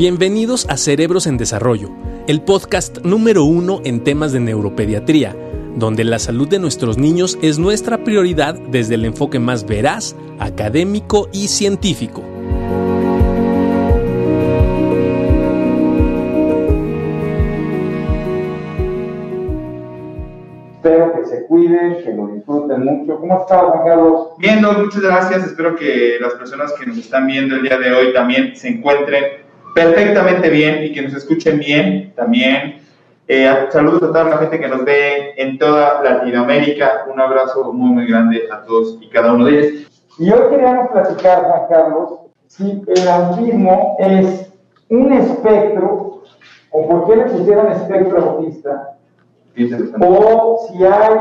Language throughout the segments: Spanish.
Bienvenidos a Cerebros en Desarrollo, el podcast número uno en temas de neuropediatría, donde la salud de nuestros niños es nuestra prioridad desde el enfoque más veraz, académico y científico. Espero que se cuiden, que lo disfruten mucho. ¿Cómo está, Juan Carlos? Bien, muchas gracias. Espero que las personas que nos están viendo el día de hoy también se encuentren perfectamente bien y que nos escuchen bien también. Eh, saludos a toda la gente que nos ve en toda Latinoamérica. Un abrazo muy, muy grande a todos y cada uno de ellos. Y hoy queríamos platicar, Juan Carlos, si el autismo es un espectro, o por qué le pusieron espectro autista, o si hay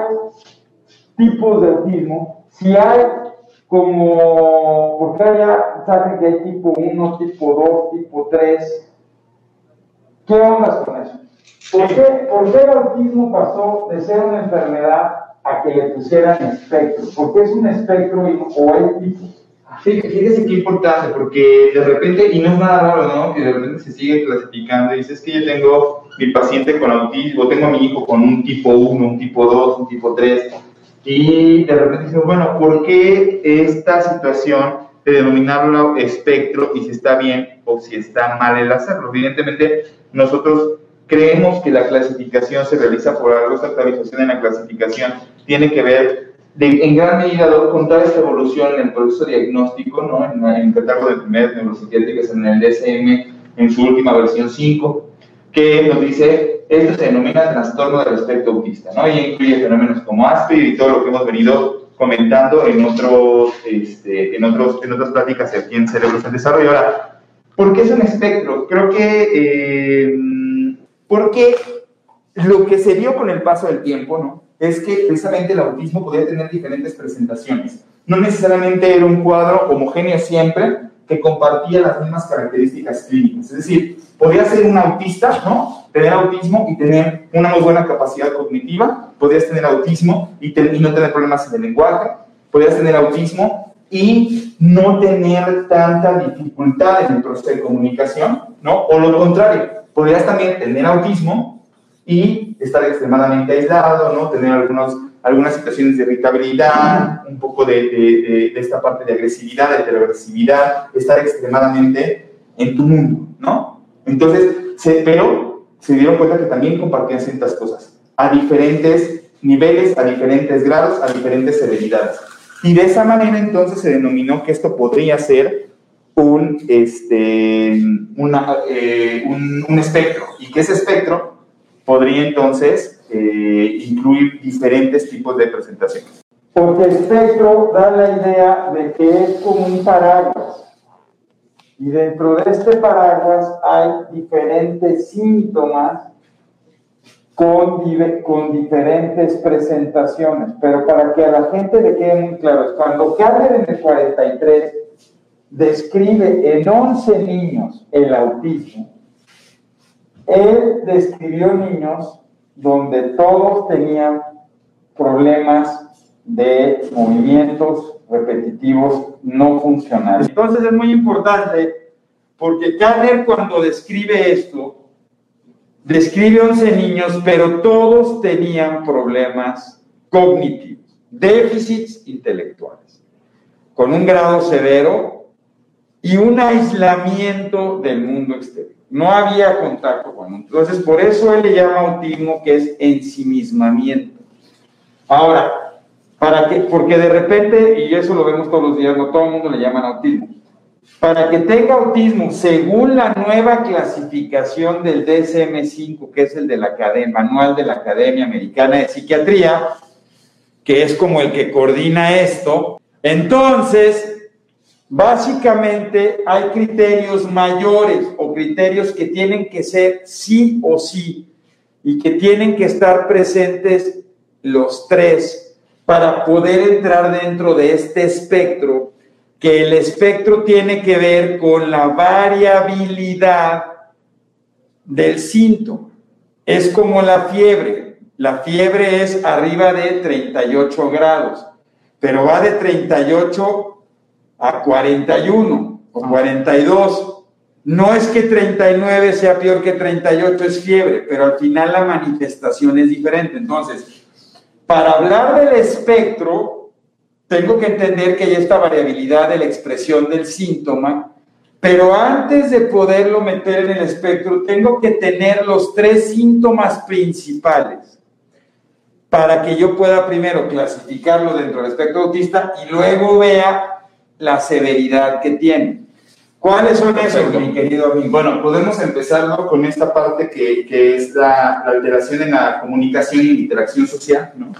tipos de autismo, si hay como, porque ya saben que hay tipo 1, tipo 2, tipo 3, ¿qué onda con eso? ¿Por qué, ¿Por qué el autismo pasó de ser una enfermedad a que le pusieran espectro? ¿Por qué es un espectro o hay tipos? Sí, fíjese qué importante, porque de repente, y no es nada raro, ¿no? Que de repente se sigue clasificando y dices que yo tengo mi paciente con autismo, tengo a mi hijo con un tipo 1, un tipo 2, un tipo 3, y de repente decimos, bueno, ¿por qué esta situación de denominarlo espectro y si está bien o si está mal el hacerlo? Evidentemente, nosotros creemos que la clasificación se realiza por algo, esta actualización en la clasificación tiene que ver en gran medida con toda esta evolución en el proceso diagnóstico, ¿no? en, el catálogo de enfermedades neuropsiquiátricas en el DSM, en su última versión 5, que nos dice, esto se denomina trastorno del espectro autista, ¿no? y incluye fenómenos como Asperger y todo lo que hemos venido comentando en, otros, este, en, otros, en otras pláticas aquí en Cerebros en Desarrollo. Ahora, ¿por qué es un espectro? Creo que eh, porque lo que se vio con el paso del tiempo, ¿no? es que precisamente el autismo podía tener diferentes presentaciones. No necesariamente era un cuadro homogéneo siempre que compartía las mismas características clínicas. Es decir, podía ser un autista, ¿no? Tener autismo y tener una muy buena capacidad cognitiva. Podías tener autismo y, y no tener problemas en el lenguaje. Podías tener autismo y no tener tanta dificultad en el proceso de comunicación, ¿no? O lo contrario, podrías también tener autismo y estar extremadamente aislado, ¿no? Tener algunos, algunas situaciones de irritabilidad, un poco de, de, de, esta parte de agresividad, de heteroagresividad, estar extremadamente en tu mundo, ¿no? Entonces, se, pero se dieron cuenta que también compartían ciertas cosas, a diferentes niveles, a diferentes grados, a diferentes severidades. Y de esa manera entonces se denominó que esto podría ser un, este, una, eh, un, un espectro, y que ese espectro podría entonces eh, incluir diferentes tipos de presentaciones. Porque espectro da la idea de que es como un paraguas. Y dentro de este paraguas hay diferentes síntomas con, con diferentes presentaciones. Pero para que a la gente le quede muy claro, cuando Carter en el 43 describe en 11 niños el autismo, él describió niños donde todos tenían problemas de movimientos repetitivos no funcionales. Entonces es muy importante porque Kanner cuando describe esto, describe 11 niños, pero todos tenían problemas cognitivos, déficits intelectuales, con un grado severo y un aislamiento del mundo exterior. No había contacto con Entonces, por eso él le llama autismo, que es ensimismamiento. Ahora, para que, porque de repente, y eso lo vemos todos los días, no todo el mundo le llaman autismo. Para que tenga autismo, según la nueva clasificación del DSM-5, que es el de la Academia, Manual de la Academia Americana de Psiquiatría, que es como el que coordina esto, entonces Básicamente hay criterios mayores o criterios que tienen que ser sí o sí y que tienen que estar presentes los tres para poder entrar dentro de este espectro, que el espectro tiene que ver con la variabilidad del síntoma. Es como la fiebre. La fiebre es arriba de 38 grados, pero va de 38 a 41 o 42. no es que 39 sea peor que 38, es fiebre, pero al final la manifestación es diferente. Entonces, para hablar del espectro, tengo que entender que hay esta variabilidad de la expresión del síntoma, pero antes de poderlo meter en el espectro, tengo que tener los tres síntomas principales para que yo pueda primero clasificarlo dentro del espectro autista y luego vea la severidad que tiene. ¿Cuáles son esos, mi querido amigo? Bueno, podemos empezar con esta parte que, que es la, la, alteración en la comunicación y la interacción social, ¿no?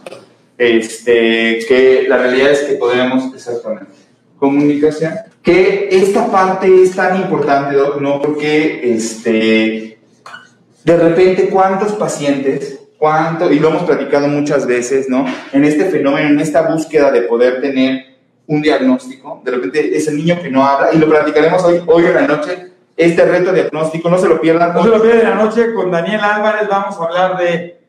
Este, que la realidad es que podemos, exactamente, comunicación, que esta parte es tan importante, ¿no? Porque, este, de repente, ¿cuántos pacientes, cuánto, y lo hemos platicado muchas veces, ¿no? En este fenómeno, en esta búsqueda de poder tener un diagnóstico, de repente es el niño que no habla, y lo platicaremos hoy, hoy en la noche, este reto diagnóstico, no se lo pierdan. No se lo pierdan en la noche, con Daniel Álvarez vamos a hablar de...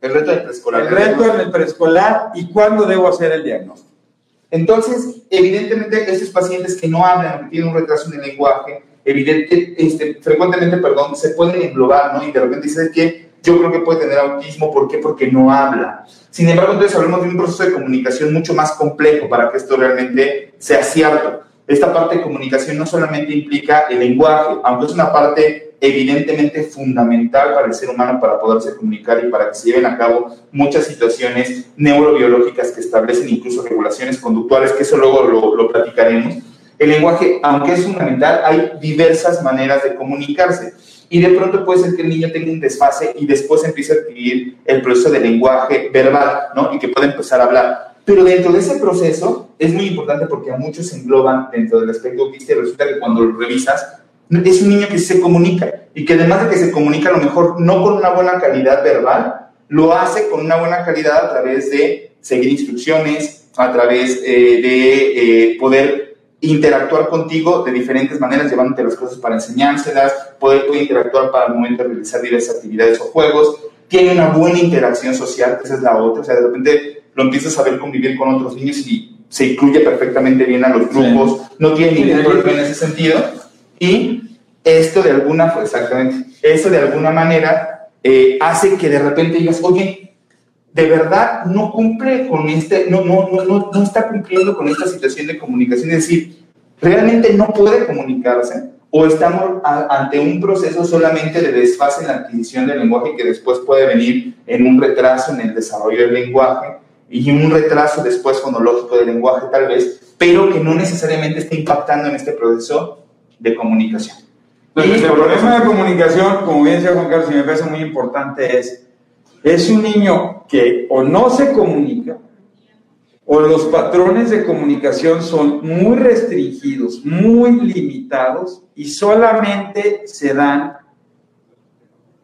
El reto del preescolar. El reto en el preescolar y cuándo debo hacer el diagnóstico. Entonces, evidentemente, estos pacientes que no hablan, que tienen un retraso en el lenguaje, evidente, este, frecuentemente, perdón, se pueden englobar, ¿no? Y de repente dicen que yo creo que puede tener autismo. ¿Por qué? Porque no habla. Sin embargo, entonces hablamos de un proceso de comunicación mucho más complejo para que esto realmente sea cierto. Esta parte de comunicación no solamente implica el lenguaje, aunque es una parte evidentemente fundamental para el ser humano para poderse comunicar y para que se lleven a cabo muchas situaciones neurobiológicas que establecen incluso regulaciones conductuales, que eso luego lo, lo platicaremos. El lenguaje, aunque es fundamental, hay diversas maneras de comunicarse y de pronto puede ser que el niño tenga un desfase y después empiece a adquirir el proceso de lenguaje verbal, ¿no? Y que pueda empezar a hablar. Pero dentro de ese proceso es muy importante porque a muchos se engloban dentro del aspecto autista y resulta que cuando lo revisas es un niño que se comunica y que además de que se comunica a lo mejor no con una buena calidad verbal, lo hace con una buena calidad a través de seguir instrucciones, a través eh, de eh, poder interactuar contigo de diferentes maneras, llevándote las cosas para enseñárselas, poder, interactuar para el momento de realizar diversas actividades o juegos, tiene una buena interacción social, esa es la otra, o sea, de repente lo empiezas a saber convivir con otros niños y se incluye perfectamente bien a los grupos, no tiene ningún problema en ese sentido, y esto de alguna, exactamente, eso de alguna manera eh, hace que de repente digas, oye, de verdad no cumple con este, no, no, no, no, está cumpliendo con esta situación de comunicación, es decir, realmente no puede comunicarse o estamos ante un proceso solamente de desfase en la adquisición del lenguaje que después puede venir en un retraso en el desarrollo del lenguaje y un retraso después fonológico del lenguaje tal vez, pero que no necesariamente está impactando en este proceso de comunicación. Entonces, el problema de comunicación, como bien decía Juan Carlos, y me parece muy importante, es es un niño que o no se comunica, o los patrones de comunicación son muy restringidos, muy limitados y solamente se dan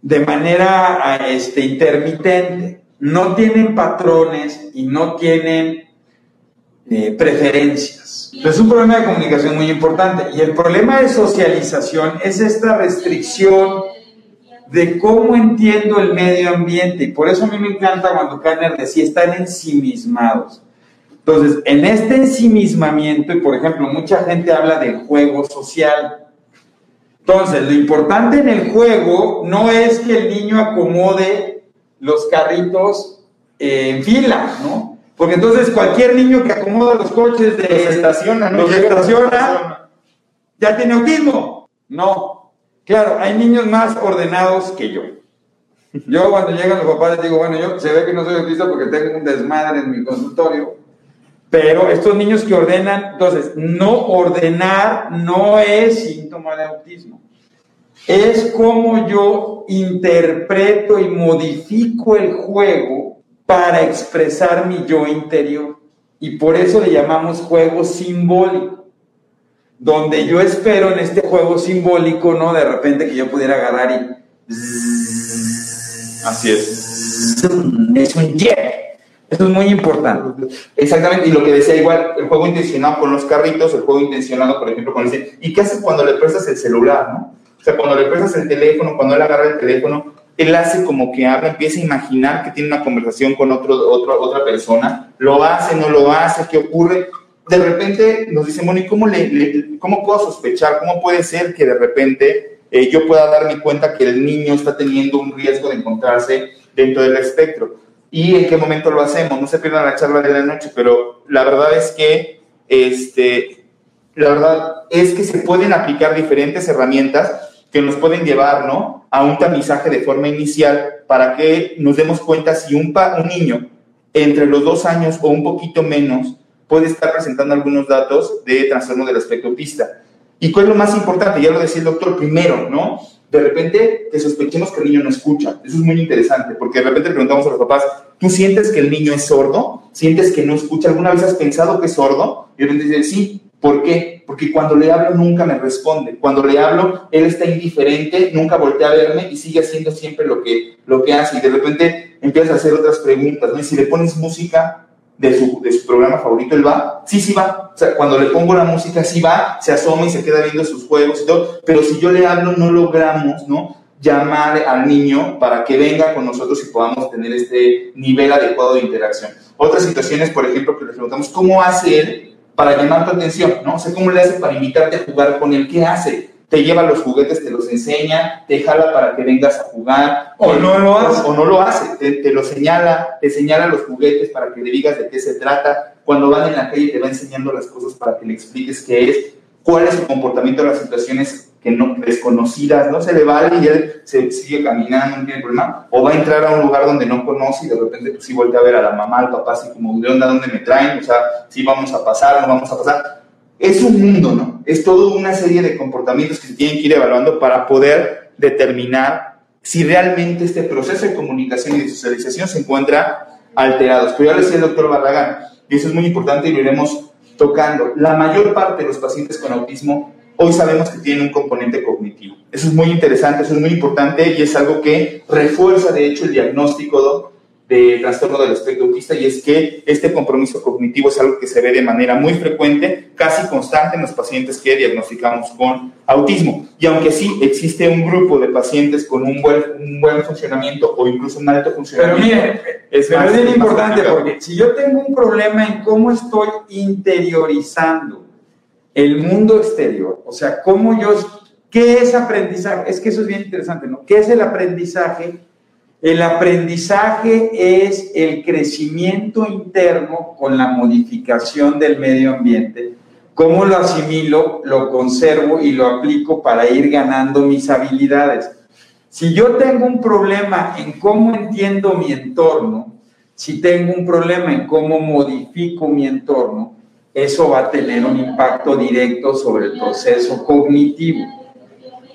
de manera este, intermitente. No tienen patrones y no tienen eh, preferencias. Es un problema de comunicación muy importante. Y el problema de socialización es esta restricción de cómo entiendo el medio ambiente. Y por eso a mí me encanta cuando Kanner decía, están ensimismados. Entonces, en este ensimismamiento, y por ejemplo, mucha gente habla del juego social. Entonces, lo importante en el juego no es que el niño acomode los carritos en fila, ¿no? Porque entonces cualquier niño que acomoda los coches de... Los estaciona, ¿no? Los estaciona, ya tiene autismo. No, Claro, hay niños más ordenados que yo. Yo cuando llegan los papás les digo, bueno, yo se ve que no soy autista porque tengo un desmadre en mi consultorio, pero estos niños que ordenan, entonces, no ordenar no es síntoma de autismo. Es como yo interpreto y modifico el juego para expresar mi yo interior. Y por eso le llamamos juego simbólico donde yo espero en este juego simbólico, ¿no? De repente que yo pudiera agarrar y... Así es. Es un yeah. Eso es muy importante. Exactamente, y lo que decía igual, el juego intencionado con los carritos, el juego intencionado, por ejemplo, con ese... ¿Y qué haces cuando le prestas el celular, no? O sea, cuando le prestas el teléfono, cuando él agarra el teléfono, él hace como que habla, empieza a imaginar que tiene una conversación con otro, otro, otra persona, lo hace, no lo hace, ¿qué ocurre? De repente nos dicen, bueno, ¿y cómo, cómo puedo sospechar? ¿Cómo puede ser que de repente eh, yo pueda darme cuenta que el niño está teniendo un riesgo de encontrarse dentro del espectro? ¿Y en qué momento lo hacemos? No se pierdan la charla de la noche, pero la verdad es que, este, la verdad es que se pueden aplicar diferentes herramientas que nos pueden llevar, ¿no? A un tamizaje de forma inicial para que nos demos cuenta si un, un niño entre los dos años o un poquito menos puede estar presentando algunos datos de trastorno del aspecto autista. ¿Y cuál es lo más importante? Ya lo decía el doctor primero, ¿no? De repente que sospechemos que el niño no escucha. Eso es muy interesante, porque de repente le preguntamos a los papás, ¿tú sientes que el niño es sordo? ¿Sientes que no escucha? ¿Alguna vez has pensado que es sordo? Y de repente dice, sí. ¿Por qué? Porque cuando le hablo nunca me responde. Cuando le hablo, él está indiferente, nunca voltea a verme y sigue haciendo siempre lo que, lo que hace. Y de repente empieza a hacer otras preguntas, ¿no? Y si le pones música, de su, de su programa favorito, él va, sí, sí va. O sea, cuando le pongo la música, sí va, se asoma y se queda viendo sus juegos y todo. Pero si yo le hablo, no logramos, ¿no? Llamar al niño para que venga con nosotros y podamos tener este nivel adecuado de interacción. Otras situaciones, por ejemplo, que le preguntamos, ¿cómo hace él para llamar tu atención? ¿No? O sea, ¿cómo le hace para invitarte a jugar con él? ¿Qué hace? Te lleva los juguetes, te los enseña, te jala para que vengas a jugar. O no lo hace. O no lo hace, te, te, lo señala, te señala los juguetes para que le digas de qué se trata. Cuando van en la calle te va enseñando las cosas para que le expliques qué es, cuál es su comportamiento en las situaciones que no, desconocidas, no se le vale y él se sigue caminando, no tiene problema. O va a entrar a un lugar donde no conoce y de repente pues sí voltea a ver a la mamá, al papá, así como, ¿de dónde, dónde me traen? O sea, sí vamos a pasar, no vamos a pasar es un mundo, ¿no? Es toda una serie de comportamientos que se tienen que ir evaluando para poder determinar si realmente este proceso de comunicación y de socialización se encuentra alterado. Pero ya lo decía el doctor Barragán, y eso es muy importante y lo iremos tocando. La mayor parte de los pacientes con autismo hoy sabemos que tienen un componente cognitivo. Eso es muy interesante, eso es muy importante y es algo que refuerza, de hecho, el diagnóstico de trastorno del espectro autista y es que este compromiso cognitivo es algo que se ve de manera muy frecuente, casi constante en los pacientes que diagnosticamos con autismo. Y aunque sí existe un grupo de pacientes con un buen, un buen funcionamiento o incluso un alto funcionamiento. Pero mire, es, pero bien importante porque si yo tengo un problema en cómo estoy interiorizando el mundo exterior, o sea, cómo yo, ¿qué es aprendizaje? Es que eso es bien interesante, ¿no? ¿Qué es el aprendizaje? El aprendizaje es el crecimiento interno con la modificación del medio ambiente. ¿Cómo lo asimilo, lo conservo y lo aplico para ir ganando mis habilidades? Si yo tengo un problema en cómo entiendo mi entorno, si tengo un problema en cómo modifico mi entorno, eso va a tener un impacto directo sobre el proceso cognitivo.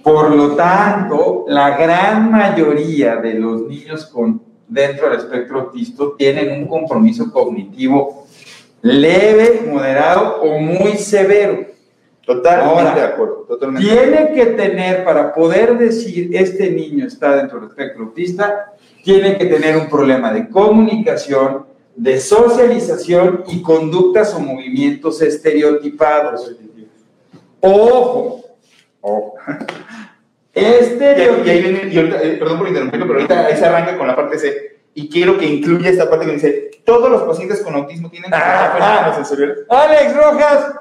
Por lo tanto, la gran mayoría de los niños con, dentro del espectro autista tienen un compromiso cognitivo leve, moderado o muy severo. Totalmente de acuerdo. Totalmente. Tiene que tener, para poder decir este niño está dentro del espectro autista, tiene que tener un problema de comunicación, de socialización y conductas o movimientos estereotipados. Ojo, ojo. Este. Y, ahí viene, y ahorita, eh, perdón por interrumpirlo, pero ahorita ahí se arranca con la parte C. Y quiero que incluya esta parte que dice: todos los pacientes con autismo tienen ah, sensoriales. Alex Rojas.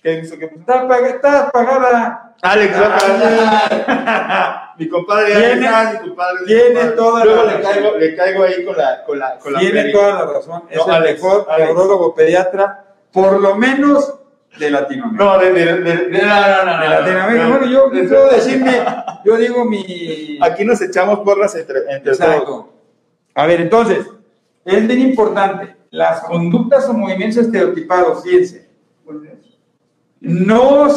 ¿Qué hizo? ¿Qué Está, está apagada. Alex Rojas. mi compadre tiene, Alex, mi compadre. Tiene toda Luego la le caigo, le caigo ahí con la. Con la, con la tiene toda la razón. Es el Alex, mejor neurólogo pediatra, por lo menos de Latinoamérica. No, de, de, de, de no, no, de Latinoamérica. bueno, yo puedo decirme, yo digo mi. Aquí nos echamos porras entre, entre Exacto. todos. A ver, entonces, es bien importante. Las conductas o movimientos estereotipados, fíjense, no,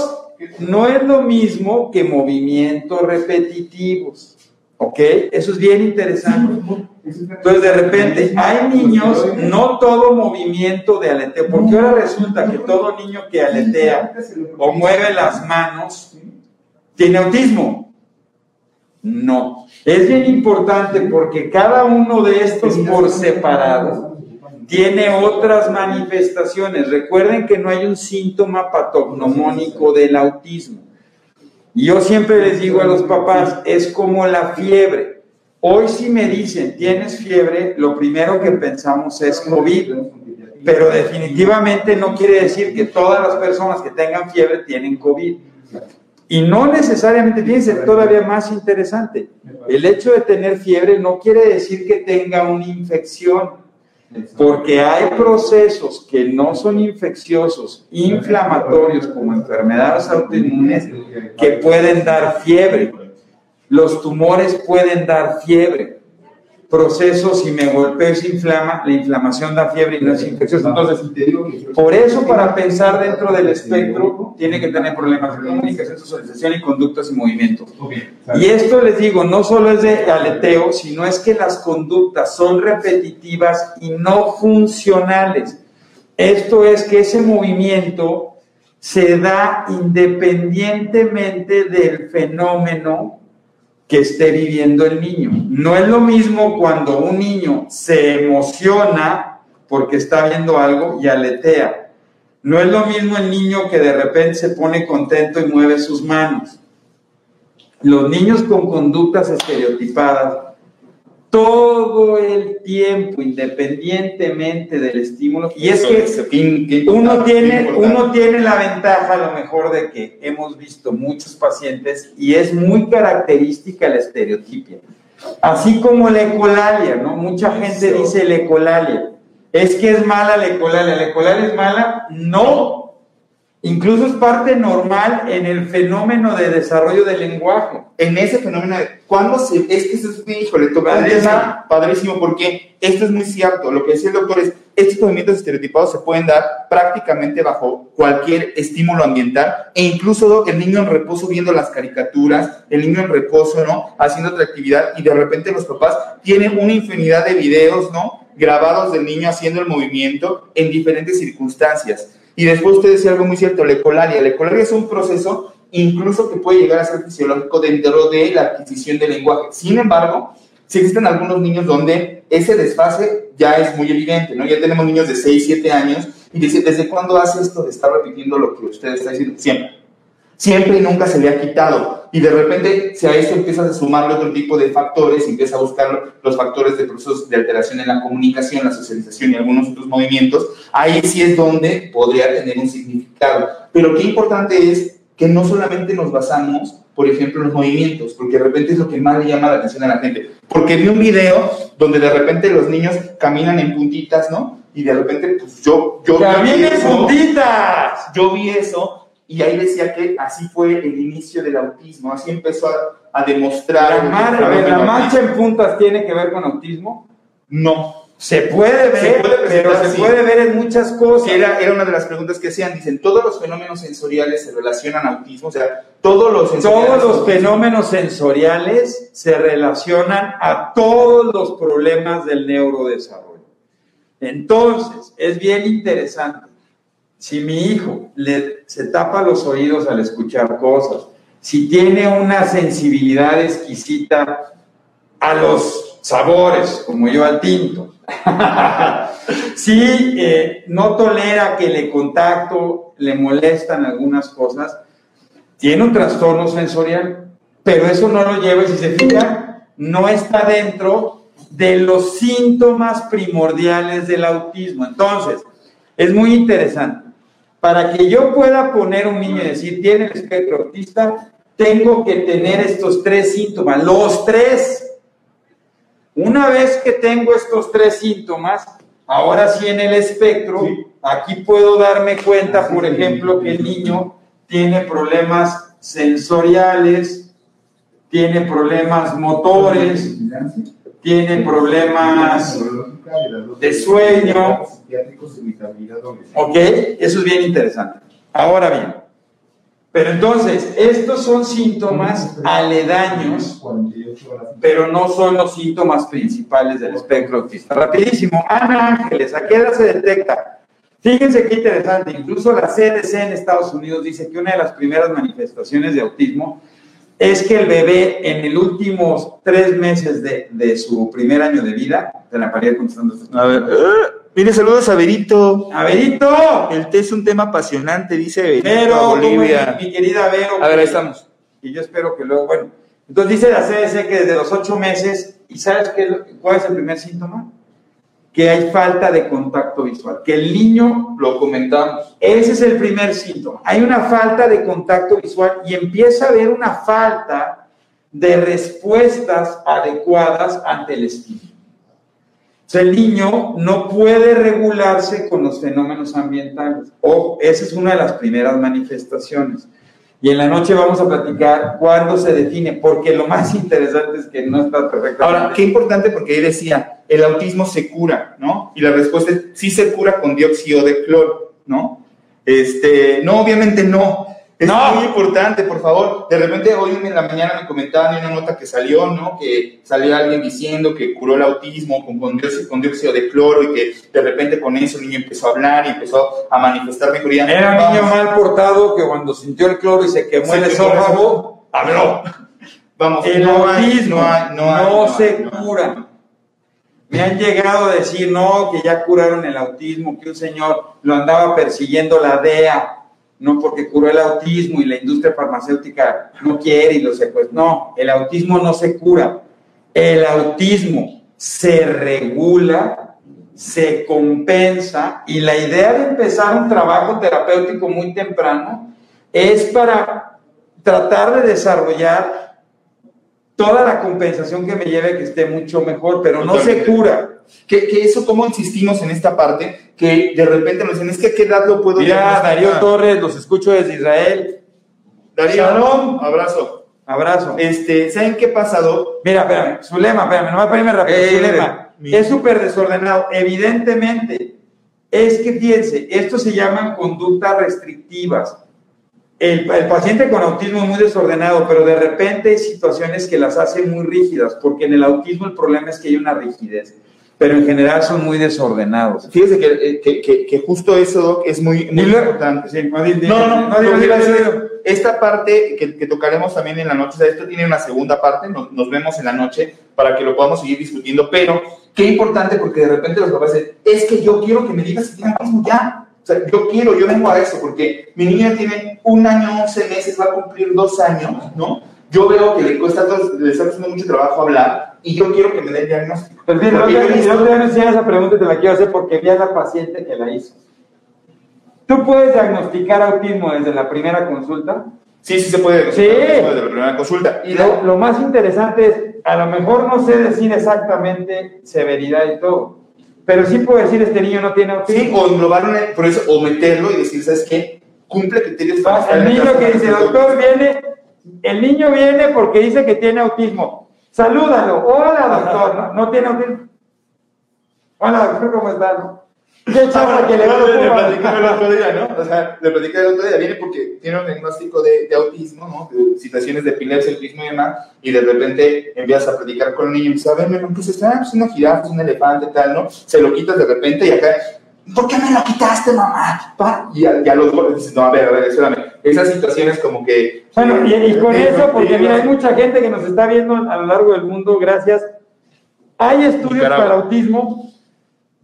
no es lo mismo que movimientos repetitivos. ¿Ok? Eso es bien interesante. Entonces, de repente, hay niños, no todo movimiento de aleteo, porque ahora resulta que todo niño que aletea o mueve las manos tiene autismo. No. Es bien importante porque cada uno de estos por separado tiene otras manifestaciones. Recuerden que no hay un síntoma patognomónico del autismo. Yo siempre les digo a los papás, es como la fiebre. Hoy si me dicen, tienes fiebre, lo primero que pensamos es COVID. pero definitivamente no quiere decir que todas las personas que tengan fiebre tienen COVID. Y no necesariamente, fíjense, todavía más interesante, el hecho de tener fiebre no quiere decir que tenga una infección, porque hay procesos que no son infecciosos, inflamatorios, como enfermedades autoinmunes, que pueden dar fiebre. Los tumores pueden dar fiebre procesos, si me golpeo se inflama, la inflamación da fiebre y no es infecciosa. Entonces, por eso para pensar dentro del espectro tiene que tener problemas de comunicación, socialización y conductas y movimiento. Y esto les digo, no solo es de aleteo, sino es que las conductas son repetitivas y no funcionales. Esto es que ese movimiento se da independientemente del fenómeno que esté viviendo el niño. No es lo mismo cuando un niño se emociona porque está viendo algo y aletea. No es lo mismo el niño que de repente se pone contento y mueve sus manos. Los niños con conductas estereotipadas todo el tiempo, independientemente del estímulo. Y es que uno tiene, uno tiene la ventaja a lo mejor de que hemos visto muchos pacientes y es muy característica la estereotipia. Así como la ecolalia, ¿no? Mucha gente dice la ecolalia. Es que es mala la ecolalia. ¿La ecolalia es mala? No, Incluso es parte normal en el fenómeno de desarrollo del lenguaje. En ese fenómeno, cuando se, es que eso es, híjole, padrísimo, padrísimo, porque esto es muy cierto. Lo que decía el doctor es, estos movimientos estereotipados se pueden dar prácticamente bajo cualquier estímulo ambiental e incluso el niño en reposo viendo las caricaturas, el niño en reposo, ¿no? Haciendo otra actividad y de repente los papás tienen una infinidad de videos, ¿no? Grabados del niño haciendo el movimiento en diferentes circunstancias. Y después usted decía algo muy cierto, la ecolalia. La ecolalia es un proceso incluso que puede llegar a ser fisiológico dentro de la adquisición del lenguaje. Sin embargo, sí existen algunos niños donde ese desfase ya es muy evidente, ¿no? Ya tenemos niños de 6, 7 años y dice, ¿desde cuándo hace esto de estar repitiendo lo que usted está diciendo? Siempre siempre y nunca se le ha quitado. Y de repente, si a eso empiezas a sumarle otro tipo de factores, empiezas a buscar los factores de procesos de alteración en la comunicación, la socialización y algunos otros movimientos, ahí sí es donde podría tener un significado. Pero qué importante es que no solamente nos basamos, por ejemplo, en los movimientos, porque de repente es lo que más le llama la atención a la gente. Porque vi un video donde de repente los niños caminan en puntitas, ¿no? Y de repente, pues yo... yo ¡Caminen en puntitas! Yo vi eso y ahí decía que así fue el inicio del autismo, así empezó a, demostrar... La, ¿la mancha en puntas tiene que ver con autismo? No. Se puede ver, pero se puede ver en muchas cosas. Era, era una de las preguntas que hacían. Dicen, todos los fenómenos sensoriales se relacionan a autismo. O sea, todos los Todos los fenómenos sensoriales se relacionan a todos los problemas del neurodesarrollo. Entonces, es bien interesante si mi hijo se tapa los oídos al escuchar cosas, si tiene una sensibilidad exquisita a los sabores, como yo al tinto, si eh, no tolera que le contacto, le molestan algunas cosas, tiene un trastorno sensorial, pero eso no lo lleva, si se fija, no está dentro de los síntomas primordiales del autismo. Entonces, es muy interesante. Para que yo pueda poner un niño y decir, tiene el espectro autista, tengo que tener estos tres síntomas, los tres. Una vez que tengo estos tres síntomas, ahora sí en el espectro, aquí puedo darme cuenta, por ejemplo, que el niño tiene problemas sensoriales, tiene problemas motores, tiene problemas de sueño. Ok, eso es bien interesante. Ahora bien, pero entonces, estos son síntomas aledaños, pero no son los síntomas principales del espectro autista. Rapidísimo, Ana Ángeles, ¿a qué edad se detecta? Fíjense qué interesante, incluso la CDC en Estados Unidos dice que una de las primeras manifestaciones de autismo es que el bebé en el últimos tres meses de, su primer año de vida, de la pared contestando. A ver, mire, saludos a Verito. ¡A Verito! El té es un tema apasionante, dice Verito. Pero, Bolivia. Mi, querida Vero. A ver, ahí estamos. Y yo espero que luego, bueno. Entonces dice la CDC que desde los ocho meses, ¿y sabes qué, cuál es el primer síntoma? que hay falta de contacto visual, que el niño, Lo comentamos. ese es el primer síntoma, hay una falta de contacto visual y empieza a haber una falta de respuestas adecuadas ante el estímulo. O el niño no puede regularse con los fenómenos ambientales. O esa es una de las primeras manifestaciones. Y en la noche vamos a platicar cuándo se define, porque lo más interesante es que no está perfecto. Ahora, qué importante porque ahí decía, el autismo se cura, ¿no? Y la respuesta es, sí se cura con dióxido de cloro, ¿no? Este, no, obviamente no. Es No. muy importante, por favor. De repente hoy en la mañana me comentaban en una nota que salió, ¿no? Que salió alguien diciendo que curó el autismo con, con, dióxido, con dióxido de cloro y que de repente con eso el niño empezó a hablar y empezó a manifestar mejoría. Era un niño mal portado que cuando sintió el cloro y se quemó Se el esófago, habló. Vamos, El no autismo no hay- no hay- no se cura. Me han llegado a decir, no, que ya curaron el autismo, que un señor lo andaba persiguiendo la DEA, no porque curó el autismo y la industria farmacéutica no quiere y lo secuestró. No, el autismo no se cura. El autismo se regula, se compensa y la idea de empezar un trabajo terapéutico muy temprano es para tratar de desarrollar toda la compensación que me lleve a que esté mucho mejor, pero no se cura. Que, que eso, ¿cómo insistimos en esta parte? Que de repente nos dicen, es que a qué edad lo puedo Mira, diagnosticar?" Darío Torres, los escucho desde Israel. Darío, Shalom. abrazo. Abrazo. Este, ¿saben qué ha pasado? Mira, espérame, su lema, espérame, nomás para irme rápido. Eh, su lema mi- es súper desordenado. Evidentemente, es que fíjense, esto se llaman conductas restrictivas. El, el paciente con autismo es muy desordenado, pero de repente hay situaciones que las hacen muy rígidas, porque en el autismo el problema es que hay una rigidez, pero en general son muy desordenados. Fíjese que, eh, que, que, que justo eso, Doc, es muy, muy importante. Sí, no, No, no, esta parte que, que tocaremos también en la noche, o sea, esto tiene una segunda parte, nos, nos vemos en la noche para que lo podamos seguir discutiendo, pero qué importante porque de repente los papás dicen, es que yo quiero que me digas si tiene autismo ya, o sea, yo quiero, yo vengo a eso, porque mi niña tiene un año, 11 meses, va a cumplir dos años, ¿no? Yo veo que le cuesta, le está costando mucho trabajo hablar y yo quiero que me dé el diagnóstico. Pero bien, no te, yo esa pregunta y te la quiero hacer porque vi a la paciente que la hizo. ¿Tú puedes diagnosticar autismo desde la primera consulta? Sí, sí se puede. Sí. Desde la primera consulta. Y lo, lo más interesante es, a lo mejor no sé decir exactamente severidad y todo, pero sí puedo decir este niño no tiene Sí, autismo. o englobarlo, en- por eso, o meterlo y decir, ¿sabes qué? Cumple criterios para el niño que dice, doctor, viene, el niño viene porque dice que tiene autismo. Salúdalo. Hola, doctor. No, no tiene autismo. Hola, doctor, ¿cómo estás? Qué chafa que le a Le los platicé el otro día, ¿no? O sea, le platicé el otro día, viene porque tiene un diagnóstico de, de autismo, ¿no? De situaciones de epilepsia, autismo y demás, y de repente empiezas a platicar con el niño y dices, a ver, mi hermano, ¿qué es? Ah, pues una jirafa, es un elefante, tal, ¿no? Se lo quitas de repente y acá, ¿por qué me lo quitaste, mamá? Pa, Y ya, ya los golpes dices, no, a ver, a ver, espérame. Esas situaciones como que... Bueno, y, y con Eh, eso, porque eh, mira, hay mucha gente que nos está viendo a lo largo del mundo, gracias. Hay estudios Nicaragua. para autismo,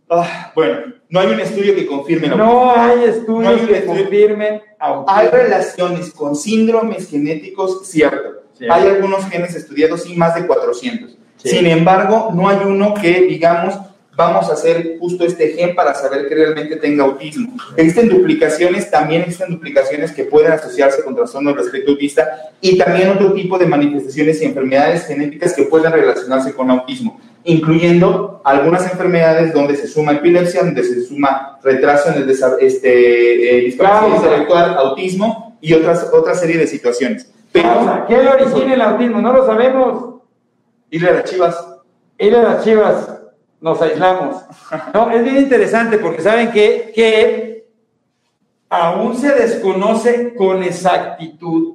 Ah, bueno, no hay un estudio que confirme no hay No hay estudios un que estudio. confirmen Hay autismo. relaciones con síndromes genéticos, cierto. Sí. Hay algunos genes estudiados, sí, más de 400. Sí. Sin embargo, no hay uno que, digamos, vamos a hacer justo este gen para saber que realmente tenga autismo. Existen duplicaciones, también existen duplicaciones que pueden asociarse con trastorno del espectro autista y también otro tipo de manifestaciones y enfermedades genéticas que pueden relacionarse con autismo, incluyendo algunas enfermedades donde se suma epilepsia, donde se suma retraso en el este, eh, discapacidad intelectual, autismo y otras, otra serie de situaciones. Pero. ¿Qué le origina el autismo? No lo sabemos. irle a las chivas. Ir a las chivas, nos aislamos. No, es bien interesante porque saben que, que aún se desconoce con exactitud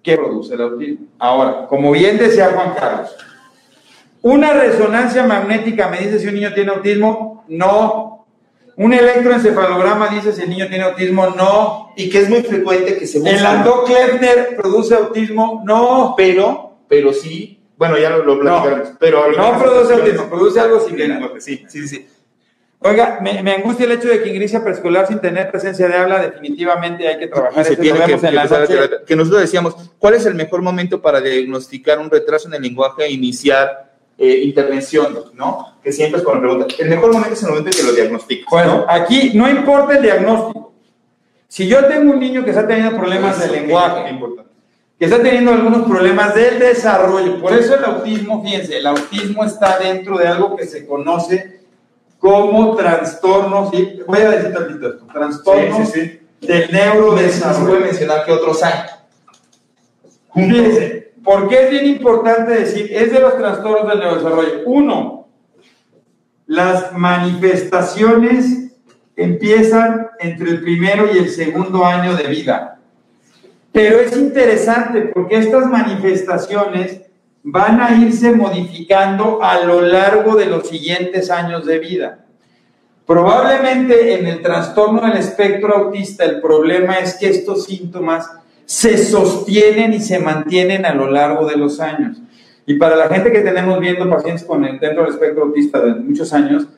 qué produce el autismo. Ahora, como bien decía Juan Carlos, una resonancia magnética me dice si un niño tiene autismo, no. Un electroencefalograma dice si el niño tiene autismo, no. Y que es muy frecuente que se busque. El Landau-Kleffner produce autismo, no. pero, pero sí, bueno, ya lo, lo platicaremos, pero No produce autismo, produce algo similar. Sí, sí, sí. Oiga, me, me angustia el hecho de que ingresia preescolar sin tener presencia de habla. Definitivamente hay que trabajar. se eso. tiene que, la que nosotros decíamos, ¿cuál es el mejor momento para diagnosticar un retraso en el lenguaje e iniciar eh, intervención, ¿no? Que siempre es cuando preguntan. El mejor momento es el momento en que lo diagnosticas. Bueno, aquí no importa el diagnóstico. Si yo tengo un niño que está teniendo problemas de lenguaje, que está teniendo algunos problemas del desarrollo, por eso el autismo, fíjense, el autismo está dentro de algo que se conoce como trastornos, ¿sí? voy a decir tantito esto, trastornos Sí, sí, del neurodesarrollo. puede mencionar que otros hay. Fíjense, ¿por qué es bien importante decir? Es de los trastornos del neurodesarrollo. Uno, las manifestaciones empiezan entre el primero y el segundo año de vida. Pero es interesante porque estas manifestaciones van a irse modificando a lo largo de los siguientes años de vida. Probablemente en el trastorno del espectro autista el problema es que estos síntomas se sostienen y se mantienen a lo largo de los años. Y para la gente que tenemos viendo pacientes con el, dentro del espectro autista de muchos años,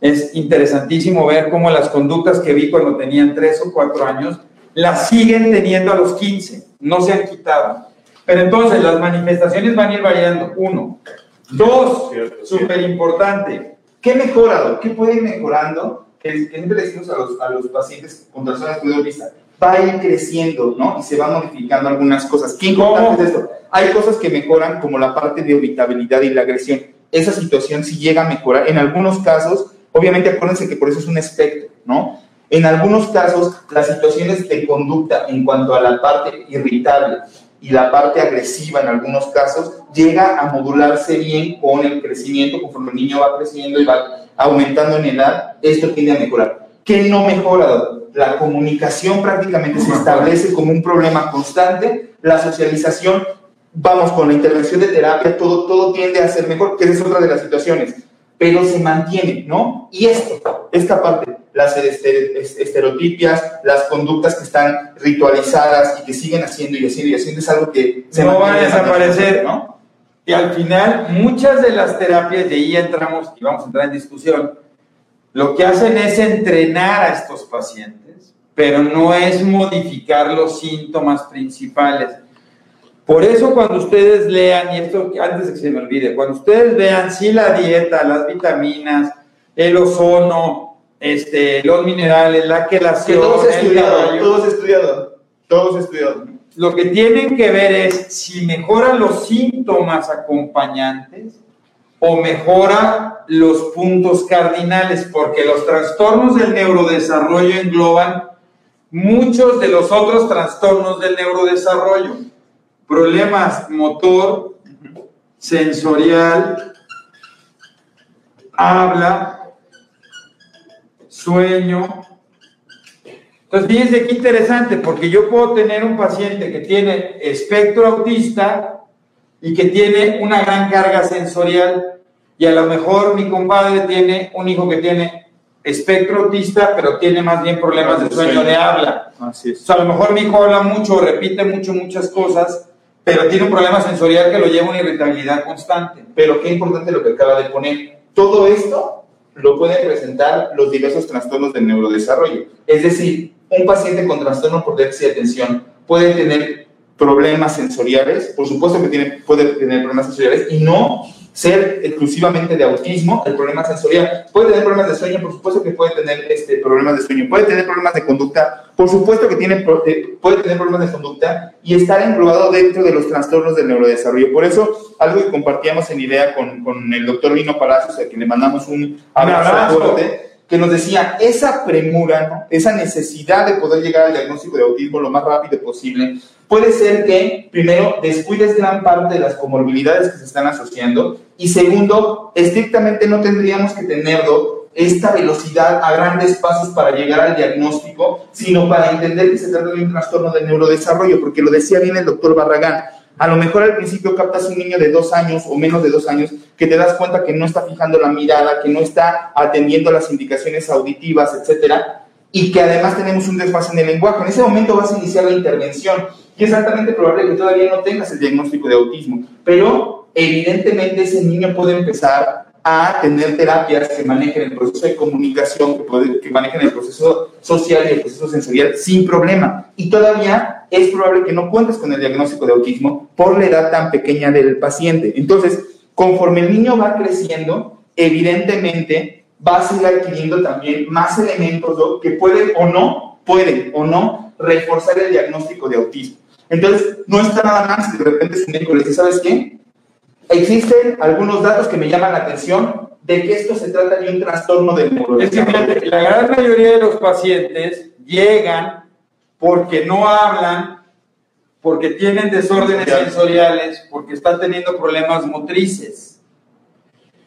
es interesantísimo ver cómo las conductas que vi cuando tenían 3 o 4 años las siguen teniendo a los 15, no se han quitado. Pero entonces las manifestaciones van a ir variando. Uno. Dos, súper importante. ¿Qué mejorado? ¿Qué puede ir mejorando? Que, que siempre le decimos a los, a los pacientes con trastornos de autista, va a ir creciendo, ¿no? Y se van modificando algunas cosas. ¿Qué importante ¿Cómo? es esto? Hay cosas que mejoran, como la parte de irritabilidad y la agresión. Esa situación sí llega a mejorar. En algunos casos, obviamente acuérdense que por eso es un espectro, ¿no? En algunos casos, las situaciones de conducta en cuanto a la parte irritable y la parte agresiva en algunos casos llega a modularse bien con el crecimiento, conforme el niño va creciendo y va aumentando en edad, esto tiende a mejorar. ¿Qué no mejora? La comunicación prácticamente se establece como un problema constante, la socialización, vamos con la intervención de terapia, todo, todo tiende a ser mejor, que es otra de las situaciones, pero se mantiene, ¿no? Y esto, esta parte, las este- es- estereotipias, las conductas que están ritualizadas y que siguen haciendo y haciendo y haciendo, es algo que se No van a desaparecer. ¿no? Y al final, muchas de las terapias, de ahí entramos y vamos a entrar en discusión, lo que hacen es entrenar a estos pacientes, pero no es modificar los síntomas principales. Por eso cuando ustedes lean, y esto antes de que se me olvide, cuando ustedes vean si la dieta, las vitaminas, el ozono, este, los minerales, la Que quelación, todos el estudiado, caballo, todos estudiado, todos estudiado. lo que tienen que ver es si mejora los síntomas acompañantes o mejora los puntos cardinales, porque los trastornos del neurodesarrollo engloban muchos de los otros trastornos del neurodesarrollo. Problemas motor, sensorial, habla, sueño, entonces, fíjense qué interesante, porque yo puedo tener un paciente que tiene espectro autista y que tiene una gran carga sensorial, y a lo mejor mi compadre tiene un hijo que tiene espectro autista, pero tiene más bien problemas de sueño de habla. Así O sea, a lo mejor mi hijo habla mucho, repite mucho, muchas cosas, pero tiene un problema sensorial que lo lleva a una irritabilidad constante. Pero qué importante lo que acaba de poner. Todo esto lo pueden presentar los diversos trastornos del neurodesarrollo. Es decir, un paciente con trastorno por déficit de atención puede tener problemas sensoriales, por supuesto que tiene, puede tener problemas sensoriales y no ser exclusivamente de autismo el problema sensorial. Puede tener problemas de sueño, por supuesto que puede tener este, problemas de sueño, puede tener problemas de conducta, por supuesto que tiene, eh, puede tener problemas de conducta y estar englobado dentro de los trastornos del neurodesarrollo. Por eso, algo que compartíamos en idea con, con el doctor Lino Palacios, a quien le mandamos un abrazo abrazo. fuerte, que nos decía, esa premura, ¿no? esa necesidad de poder llegar al diagnóstico de autismo lo más rápido posible, puede ser que, primero, descuides gran parte de las comorbilidades que se están asociando, y segundo, estrictamente no tendríamos que tenerlo esta velocidad a grandes pasos para llegar al diagnóstico, sino para entender que se trata de un trastorno del neurodesarrollo, porque lo decía bien el doctor Barragán, a lo mejor al principio captas un niño de dos años o menos de dos años que te das cuenta que no está fijando la mirada, que no está atendiendo las indicaciones auditivas, etcétera, y que además tenemos un desfase en el lenguaje. En ese momento vas a iniciar la intervención y es altamente probable que todavía no tengas el diagnóstico de autismo, pero evidentemente ese niño puede empezar a tener terapias que manejen el proceso de comunicación, que, puede- que manejen el proceso social y el proceso sensorial sin problema. Y todavía es probable que no cuentes con el diagnóstico de autismo por la edad tan pequeña del paciente. Entonces, Conforme el niño va creciendo, evidentemente va a seguir adquiriendo también más elementos que pueden o no, pueden o no reforzar el diagnóstico de autismo. Entonces, no está nada más si de repente su médico le dice, ¿sabes qué? Existen algunos datos que me llaman la atención de que esto se trata de un trastorno del neurodesarrollo. Es que la gran mayoría de los pacientes llegan porque no hablan, porque tienen desórdenes sensoriales, porque están teniendo problemas motrices.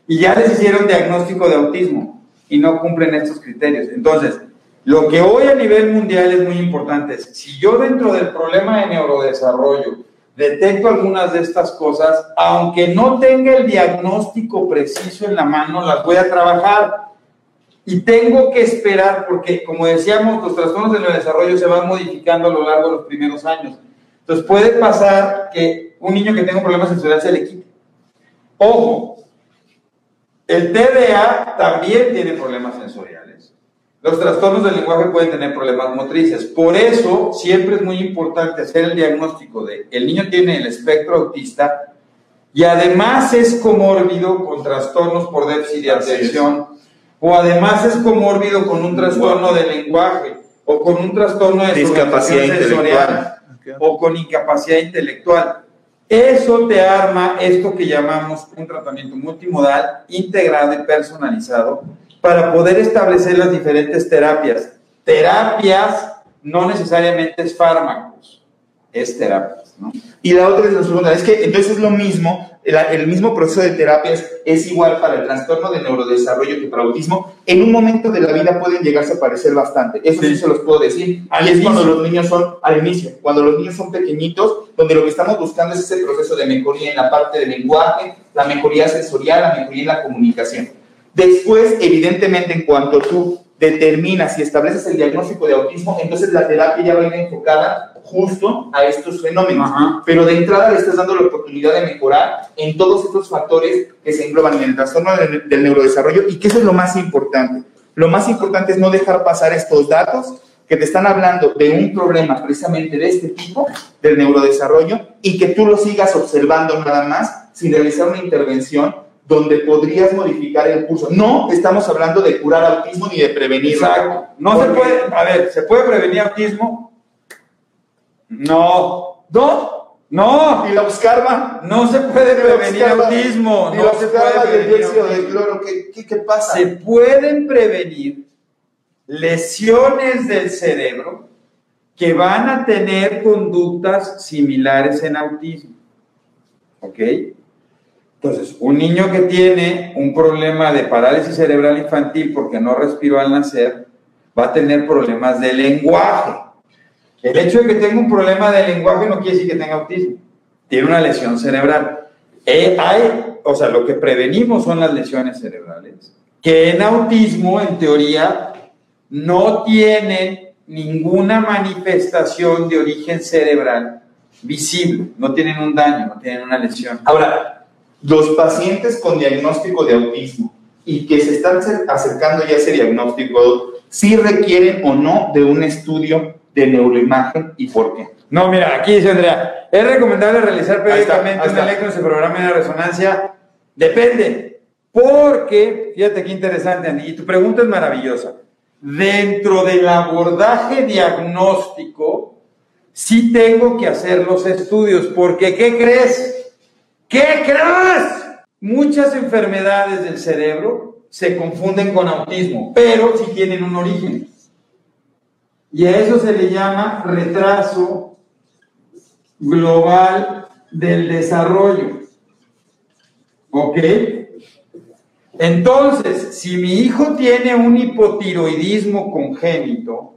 Y ya les hicieron diagnóstico de autismo y no cumplen estos criterios. Entonces, lo que hoy a nivel mundial es muy importante es, si yo dentro del problema de neurodesarrollo detecto algunas de estas cosas, aunque no tenga el diagnóstico preciso en la mano, las voy a trabajar. Y tengo que esperar, porque como decíamos, los trastornos del neurodesarrollo se van modificando a lo largo de los primeros años. Entonces puede pasar que un niño que tenga un problema sensorial se le quite. Ojo, el TDA también tiene problemas sensoriales. Los trastornos del lenguaje pueden tener problemas motrices. Por eso siempre es muy importante hacer el diagnóstico de el niño tiene el espectro autista y además es comórbido con trastornos por déficit de atención o además es comórbido con un trastorno de lenguaje o con un trastorno de discapacidad intelectual o con incapacidad intelectual. Eso te arma esto que llamamos un tratamiento multimodal, integrado y personalizado para poder establecer las diferentes terapias. Terapias no necesariamente es fármacos, es terapias, ¿no? Y la otra es la segunda, es que entonces es lo mismo, el, mismo proceso de terapias es igual para el trastorno de neurodesarrollo que para autismo. En un momento de la vida pueden llegarse a parecer bastante, eso sí, se los puedo decir. Al y es cuando los niños son, al inicio, cuando los niños son pequeñitos, donde lo que estamos buscando es ese proceso de mejoría en la parte del lenguaje, la mejoría sensorial, la mejoría en la comunicación. Después, evidentemente, en cuanto tú determinas y estableces el diagnóstico de autismo, entonces la terapia ya va a ir enfocada justo a estos fenómenos. Pero de entrada le estás dando la oportunidad de mejorar en todos estos factores que se engloban en el trastorno del, neurodesarrollo y que eso es lo más importante. Lo más importante es no dejar pasar estos datos que te están hablando de un problema precisamente de este tipo, del neurodesarrollo, y que tú lo sigas observando nada más sin realizar una intervención donde podrías modificar el curso. No estamos hablando de curar autismo ni de prevenir. Exacto. No se puede, a ver, ¿se puede prevenir autismo? No. ¿No? No. ¿Y la buscarba? No se puede prevenir autismo. no se puede prevenir de cloro. ¿Qué, ¿Qué pasa? Se pueden prevenir lesiones del cerebro que van a tener conductas similares en autismo. ¿Ok? Entonces, un niño que tiene un problema de parálisis cerebral infantil porque no respiró al nacer, va a tener problemas de lenguaje. El hecho de que tenga un problema de lenguaje no quiere decir que tenga autismo. Tiene una lesión cerebral. Eh, hay, o sea, lo que prevenimos son las lesiones cerebrales, que en autismo, en teoría, no tienen ninguna manifestación de origen cerebral visible, no tienen un daño, no tienen una lesión. Ahora, los pacientes con diagnóstico de autismo y que se están acercando ya a ese diagnóstico, si requieren o no de un estudio de neuroimagen y por qué. No, mira, aquí dice Andrea, es recomendable realizar periódicamente un electroencefalograma de resonancia. Depende, porque, fíjate qué interesante, Andy, y tu pregunta es maravillosa. Dentro del abordaje diagnóstico, sí tengo que hacer los estudios, porque ¿qué crees? ¿Qué crees? Muchas enfermedades del cerebro se confunden con autismo, pero sí tienen un origen. Y a eso se le llama retraso global del desarrollo. ¿Ok? Entonces, si mi hijo tiene un hipotiroidismo congénito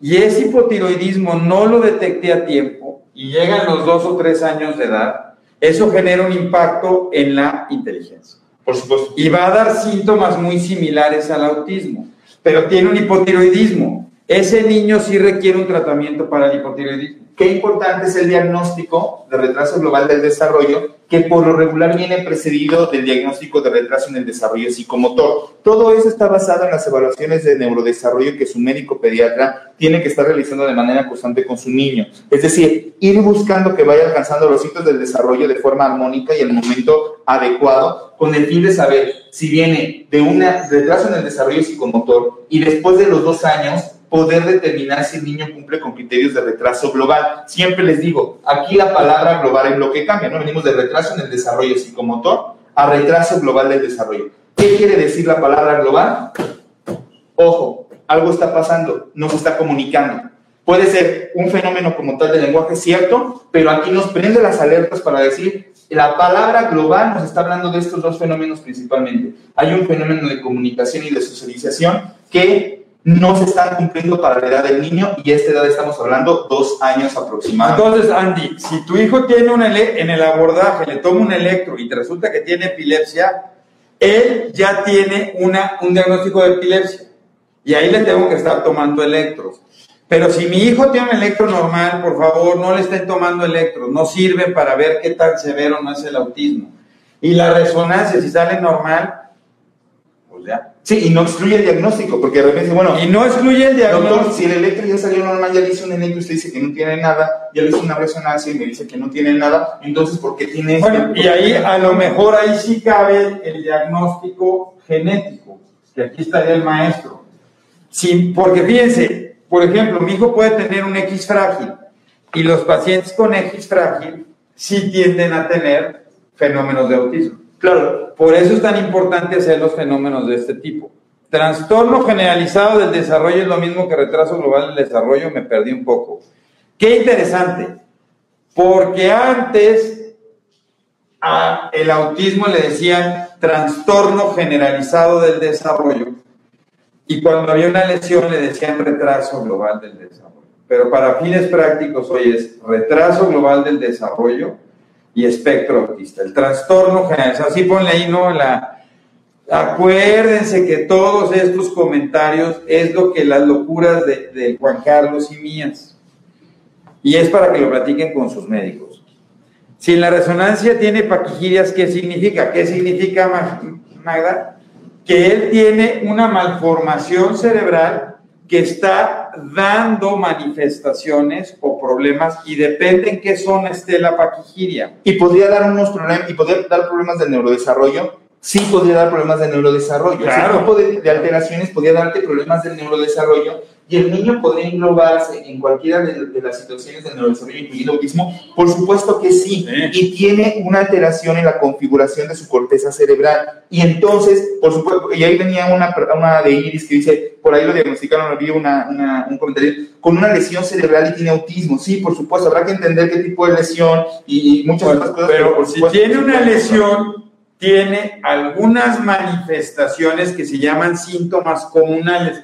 y ese hipotiroidismo no lo detecté a tiempo y llegan los dos o tres años de edad, eso genera un impacto en la inteligencia. Por supuesto. Y va a dar síntomas muy similares al autismo, pero tiene un hipotiroidismo. ese niño sí requiere un tratamiento para el hipotiroidismo. Qué importante es el diagnóstico de retraso global del desarrollo, que por lo regular viene precedido del diagnóstico de retraso en el desarrollo psicomotor. Todo eso está basado en las evaluaciones de neurodesarrollo que su médico pediatra tiene que estar realizando de manera constante con su niño. Es decir, ir buscando que vaya alcanzando los hitos del desarrollo de forma armónica y el momento adecuado, con el fin de saber si viene de un retraso en el desarrollo psicomotor y después de los dos años poder determinar si el niño cumple con criterios de retraso global. Siempre les digo, aquí la palabra global es lo que cambia, ¿no? Venimos de retraso en el desarrollo psicomotor a retraso global del desarrollo. ¿Qué quiere decir la palabra global? Ojo, algo está pasando, no se está comunicando. Puede ser un fenómeno como tal de lenguaje cierto, pero aquí nos prende las alertas para decir, la palabra global nos está hablando de estos dos fenómenos principalmente. Hay un fenómeno de comunicación y de socialización que no se están cumpliendo para la edad del niño y esta edad estamos hablando dos años aproximadamente. Entonces, Andy, si tu hijo tiene un en el abordaje, le toma un electro y te resulta que tiene epilepsia, él ya tiene una, un diagnóstico de epilepsia y ahí le tengo que estar tomando electros. Pero si mi hijo tiene un electro normal, por favor, no le estén tomando electros, no sirven para ver qué tan severo no es el autismo. Y la resonancia, si sale normal, pues ya, Sí, y no excluye el diagnóstico, porque de repente, bueno. Y no excluye el diagnóstico. Doctor, si el electro ya salió normal, ya le hice un electro y usted dice que no tiene nada, ya le hice una resonancia y me dice que no tiene nada, entonces, ¿por qué tiene Bueno, y ahí, a lo mejor ahí sí cabe el diagnóstico genético, que aquí estaría el maestro. Sí, porque fíjense, por ejemplo, mi hijo puede tener un X frágil, y los pacientes con X frágil sí tienden a tener fenómenos de autismo. Claro, por eso es tan importante hacer los fenómenos de este tipo. Trastorno generalizado del desarrollo es lo mismo que retraso global del desarrollo, me perdí un poco. Qué interesante, porque antes a el autismo le decían trastorno generalizado del desarrollo y cuando había una lesión le decían retraso global del desarrollo. Pero para fines prácticos hoy es retraso global del desarrollo y espectro autista. El trastorno generalizado, así ponle ahí, ¿no? La, acuérdense que todos estos comentarios es lo que las locuras de, Juan Carlos y mías. Y es para que lo platiquen con sus médicos. Si la resonancia tiene paquigirias, ¿qué significa? ¿Qué significa, Magda? Que él tiene una malformación cerebral que está dando manifestaciones o problemas y depende en qué zona esté la paquigiria. Y podría dar unos problemas, y podría dar problemas del neurodesarrollo, sí podría dar problemas de neurodesarrollo. Claro. Ese tipo de, de, alteraciones podría darte problemas del neurodesarrollo y el niño podría englobarse en cualquiera de, las situaciones del neurodesarrollo, incluido autismo. Por supuesto que sí. Y tiene una alteración en la configuración de su corteza cerebral. Y entonces, por supuesto, y ahí venía una, una de Iris que dice, por ahí lo diagnosticaron, había una, un comentario, con una lesión cerebral y tiene autismo. Sí, por supuesto, habrá que entender qué tipo de lesión y, muchas otras cosas. Pero, por si tiene una lesión tiene algunas manifestaciones que se llaman síntomas comunales.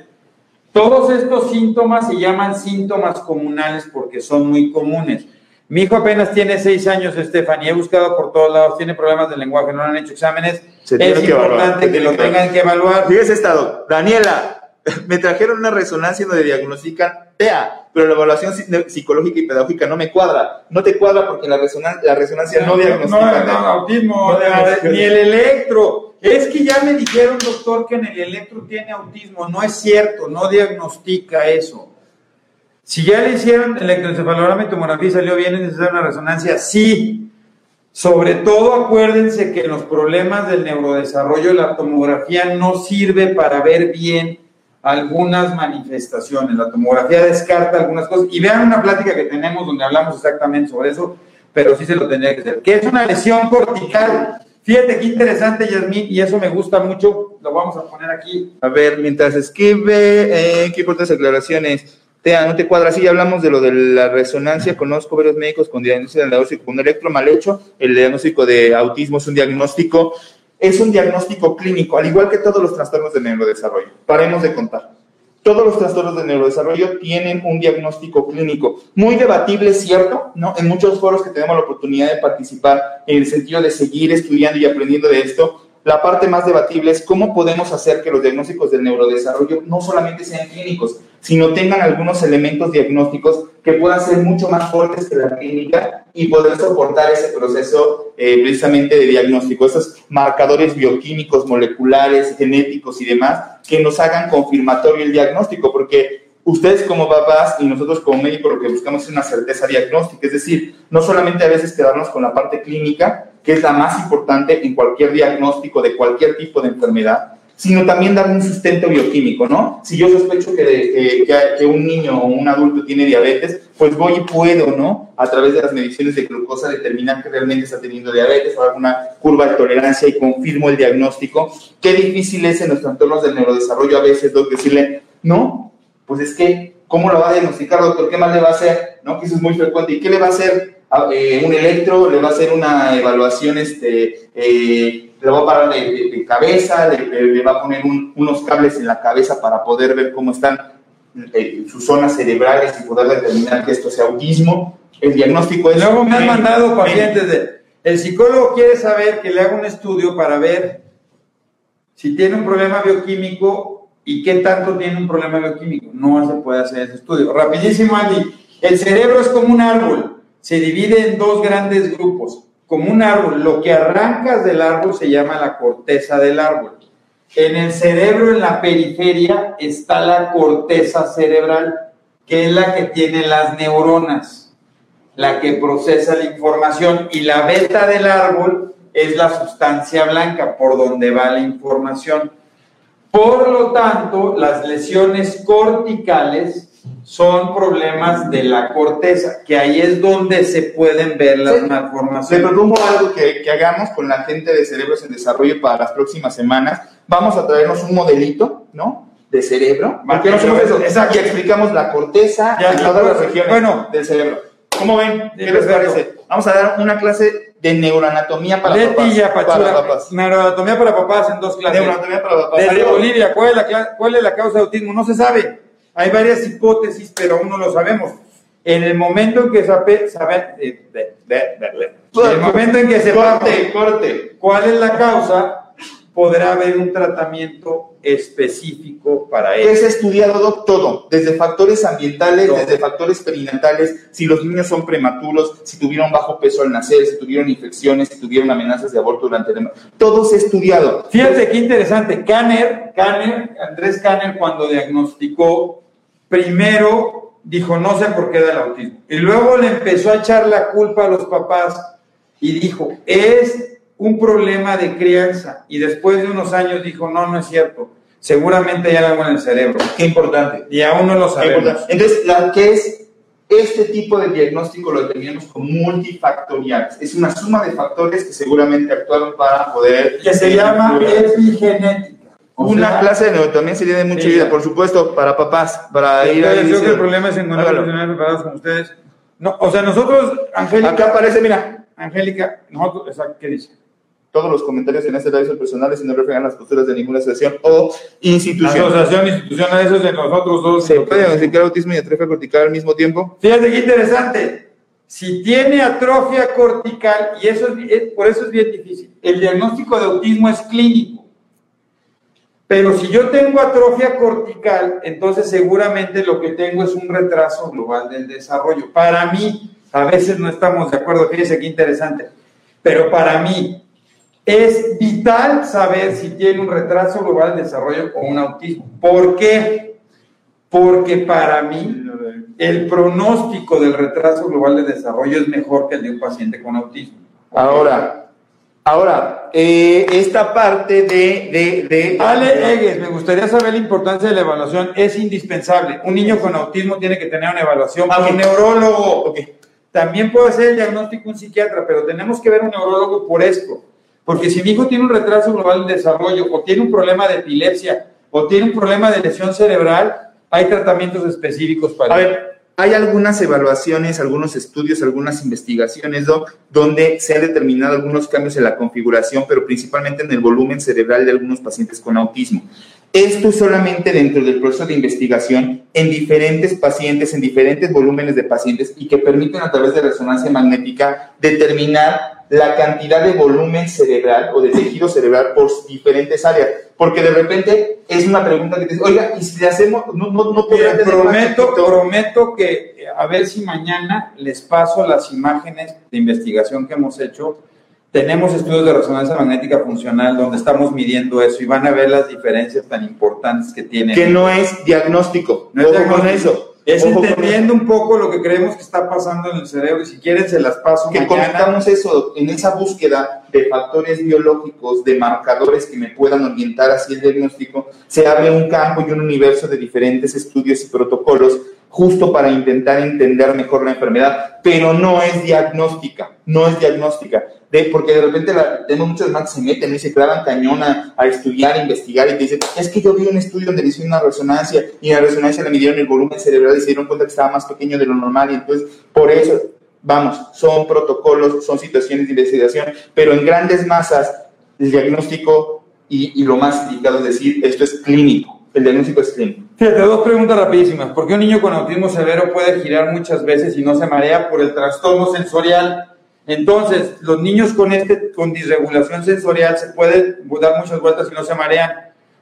Todos estos síntomas se llaman síntomas comunales porque son muy comunes. Mi hijo apenas tiene seis años, Estefan, y he buscado por todos lados, tiene problemas de lenguaje, no han hecho exámenes. es importante que, lo tengan que evaluar. Fíjese estado, Daniela, me trajeron una resonancia donde diagnostican TEA, pero la evaluación psicológica y pedagógica no me cuadra. No te cuadra porque la resonancia, la resonancia no, diagnostica. No, no, autismo, ni el electro. Es que ya me dijeron, doctor, que en el electro tiene autismo. No es cierto, no diagnostica eso. Si ya le hicieron electroencefalograma y tomografía salió bien, es necesaria una resonancia, sí. Sobre todo acuérdense que en los problemas del neurodesarrollo la tomografía no sirve para ver bien algunas manifestaciones. La tomografía descarta algunas cosas. Y vean una plática que tenemos donde hablamos exactamente sobre eso, pero sí se lo tendría que hacer. ¿Qué es una lesión cortical? Fíjate qué interesante, Yasmín, y eso me gusta mucho. Lo vamos a poner aquí. A ver, mientras escribe, eh, qué importantes aclaraciones. Tea, no te cuadra. Sí, ya hablamos de lo de la resonancia. Conozco varios médicos con diagnóstico de con electro mal hecho. El diagnóstico de autismo es un diagnóstico es un diagnóstico clínico, al igual que todos los trastornos de neurodesarrollo. Paremos de contar. Todos los trastornos de neurodesarrollo tienen un diagnóstico clínico. Muy debatible, cierto, ¿no? En muchos foros que tenemos la oportunidad de participar en el sentido de seguir estudiando y aprendiendo de esto, la parte más debatible es cómo podemos hacer que los diagnósticos del neurodesarrollo no solamente sean clínicos, sino tengan algunos elementos diagnósticos que puedan ser mucho más fuertes que la clínica y poder soportar ese proceso eh, precisamente de diagnóstico, esos marcadores bioquímicos, moleculares, genéticos y demás, que nos hagan confirmatorio el diagnóstico, porque ustedes como papás y nosotros como médicos lo que buscamos es una certeza diagnóstica, es decir, no solamente a veces quedarnos con la parte clínica, que es la más importante en cualquier diagnóstico de cualquier tipo de enfermedad, sino también dar un sustento bioquímico, ¿no? Si yo sospecho que, que, un niño o un adulto tiene diabetes, pues voy y puedo, ¿no? A través de las mediciones de glucosa determinar que realmente está teniendo diabetes o alguna curva de tolerancia y confirmo el diagnóstico. Qué difícil es en nuestros entornos del neurodesarrollo a veces, decirle, no, pues es que, ¿cómo lo va a diagnosticar, doctor? ¿Qué más le va a hacer? ¿No? Que eso es muy frecuente. ¿Y qué le va a hacer? Ah, eh, un electro, le va a hacer una evaluación, este, eh, le va a parar de, cabeza, le, va a poner unos cables en la cabeza para poder ver cómo están eh, sus zonas cerebrales y poder determinar que esto sea autismo. El diagnóstico es... Luego me han mandado pacientes de... El psicólogo quiere saber que le haga un estudio para ver si tiene un problema bioquímico ¿Y qué tanto tiene un problema bioquímico? No se puede hacer ese estudio. Rapidísimo, Andy. El cerebro es como un árbol. Se divide en dos grandes grupos. Como un árbol. Lo que arrancas del árbol se llama la corteza del árbol. En el cerebro, en la periferia, está la corteza cerebral, que es la que tiene las neuronas, la que procesa la información. Y la beta del árbol es la sustancia blanca por donde va la información. Por lo tanto, las lesiones corticales son problemas de la corteza, que ahí es donde se pueden ver las malformaciones. Le propongo algo que, hagamos con la gente de Cerebros en Desarrollo para las próximas semanas. Vamos a traernos un modelito, ¿no? De cerebro. ¿Por no hacemos eso? Exacto. Y explicamos la corteza y todas las regiones bueno, del cerebro. ¿Cómo ven? ¿Qué les parece? Vamos a dar una clase de neuroanatomía para Leti papás. Para papás. Neuroanatomía para papás en dos clases. Neuroanatomía para papás. Desde Bolivia, ¿cuál es, la, ¿cuál es la causa de autismo? No se sabe. Hay varias hipótesis, pero aún no lo sabemos. En el momento en que sabe, sabe eh, el momento en que se corte, corte. cuál es la causa, podrá haber un tratamiento específico para eso. Es estudiado todo, desde factores ambientales, desde factores perinatales, si los niños son prematuros, si tuvieron bajo peso al nacer, si tuvieron infecciones, si tuvieron amenazas de aborto durante el Todo se ha estudiado. Fíjate qué interesante. Kanner, Kanner, Andrés Kanner, cuando diagnosticó, primero dijo, no sé por qué da el autismo. Y luego le empezó a echar la culpa a los papás y dijo, es un problema de crianza y después de unos años dijo, no, no es cierto, seguramente hay algo en el cerebro. Qué importante. Y aún no lo sabemos. Entonces, ¿qué es este tipo de diagnóstico? Lo determinamos como multifactorial. Es una suma de factores que seguramente actuaron para poder... Que se llama epigenética. Una clase de neurotomía sería de mucha vida, por supuesto, para papás, para ir a... Creo que el problema es encontrar profesionales preparados como ustedes. No, o sea, nosotros, Angélica... Acá aparece, mira. Angélica, nosotros, ¿qué dice? Todos los comentarios en este live son personales y no reflejan las posturas de ninguna asociación o institución. Asociación institucional, eso es de nosotros dos. ¿Se puede diagnosticar autismo y atrofia cortical al mismo tiempo? Fíjate qué interesante. Si tiene atrofia cortical, y eso es, por eso es bien difícil, el diagnóstico de autismo es clínico. Pero si yo tengo atrofia cortical, entonces seguramente lo que tengo es un retraso global del desarrollo. Para mí, a veces no estamos de acuerdo, fíjese qué interesante, pero para mí, es vital saber si tiene un retraso global de desarrollo o un autismo. ¿Por qué? Porque para mí el pronóstico del retraso global de desarrollo es mejor que el de un paciente con autismo. Ahora, ahora, eh, esta parte de, de, Ale Egues, me gustaría saber la importancia de la evaluación. Es indispensable. Un niño con autismo tiene que tener una evaluación con un neurólogo. También puede hacer el diagnóstico un psiquiatra, pero tenemos que ver un neurólogo por esto porque si mi hijo tiene un retraso global de desarrollo o tiene un problema de epilepsia o tiene un problema de lesión cerebral, hay tratamientos específicos para A ver, hay algunas evaluaciones, algunos estudios, algunas investigaciones, donde se han determinado algunos cambios en la configuración, pero principalmente en el volumen cerebral de algunos pacientes con autismo. Esto es solamente dentro del proceso de investigación en diferentes pacientes, en diferentes volúmenes de pacientes y que permiten a través de resonancia magnética determinar la cantidad de volumen cerebral o de tejido cerebral por diferentes áreas. Porque de repente es una pregunta que te dice, oiga, y si le hacemos, no, no, no podría prometo, prometo que a ver si mañana les paso las imágenes de investigación que hemos hecho. Tenemos estudios de resonancia magnética funcional donde estamos midiendo eso y van a ver las diferencias tan importantes que tiene. Que no es diagnóstico. No es diagnóstico. eso es entendiendo un poco lo que creemos que está pasando en el cerebro y si quieren se las paso. Que conectamos eso en esa búsqueda de factores biológicos, de marcadores que me puedan orientar hacia el diagnóstico, se abre un campo y un universo de diferentes estudios y protocolos justo para intentar entender mejor la enfermedad, pero no es diagnóstica, no es diagnóstica, de, porque de repente la, tenemos muchas más que se meten y se clavan cañón a, estudiar, a investigar y te dicen, es que yo vi un estudio donde le hicieron una resonancia y en la resonancia le midieron el volumen cerebral y se dieron cuenta que estaba más pequeño de lo normal y entonces por eso, vamos, son protocolos, son situaciones de investigación, pero en grandes masas el diagnóstico y, y lo más indicado es decir, esto es clínico el diagnóstico es clínico. Fíjate, dos preguntas rapidísimas. ¿Por qué un niño con autismo severo puede girar muchas veces y no se marea por el trastorno sensorial? Entonces, los niños con, este, con disregulación sensorial se pueden dar muchas vueltas y no se marean.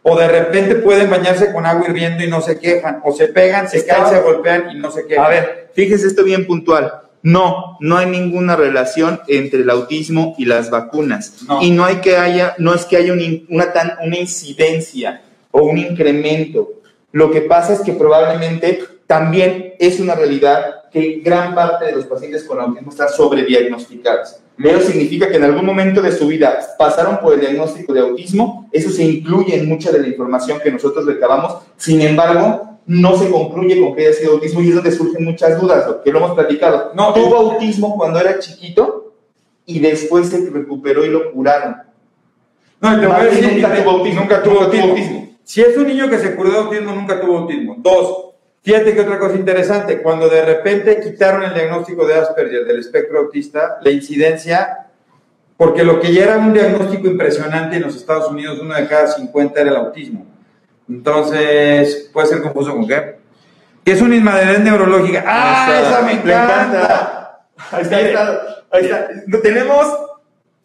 O de repente pueden bañarse con agua hirviendo y no se quejan. O se pegan, se caen, se golpean y no se quejan. A ver, fíjese esto bien puntual. No, no hay ninguna relación entre el autismo y las vacunas. Y no hay que haya, no es que haya una, tan, una incidencia o un incremento. Lo que pasa es que probablemente también es una realidad que gran parte de los pacientes con autismo están sobrediagnosticados. Pero significa que en algún momento de su vida pasaron por el diagnóstico de autismo, eso se incluye en mucha de la información que nosotros recabamos, sin embargo, no se concluye con que haya sido autismo y es donde surgen muchas dudas, lo que lo hemos platicado. No, tuvo autismo cuando era chiquito y después se recuperó y lo curaron. No, te voy a decir, nunca tuvo autismo. Nunca tuvo autismo. Si es un niño que se curó de autismo, nunca tuvo autismo. Dos, fíjate que otra cosa interesante, cuando de repente quitaron el diagnóstico de Asperger del espectro autista, la incidencia, porque lo que ya era un diagnóstico impresionante en los Estados Unidos, uno de cada 50 era el autismo. Entonces, puede ser confuso con qué. Que es una inmadurez neurológica. ¡Ah, esa me encanta! Ahí está, ahí está, ahí está. Tenemos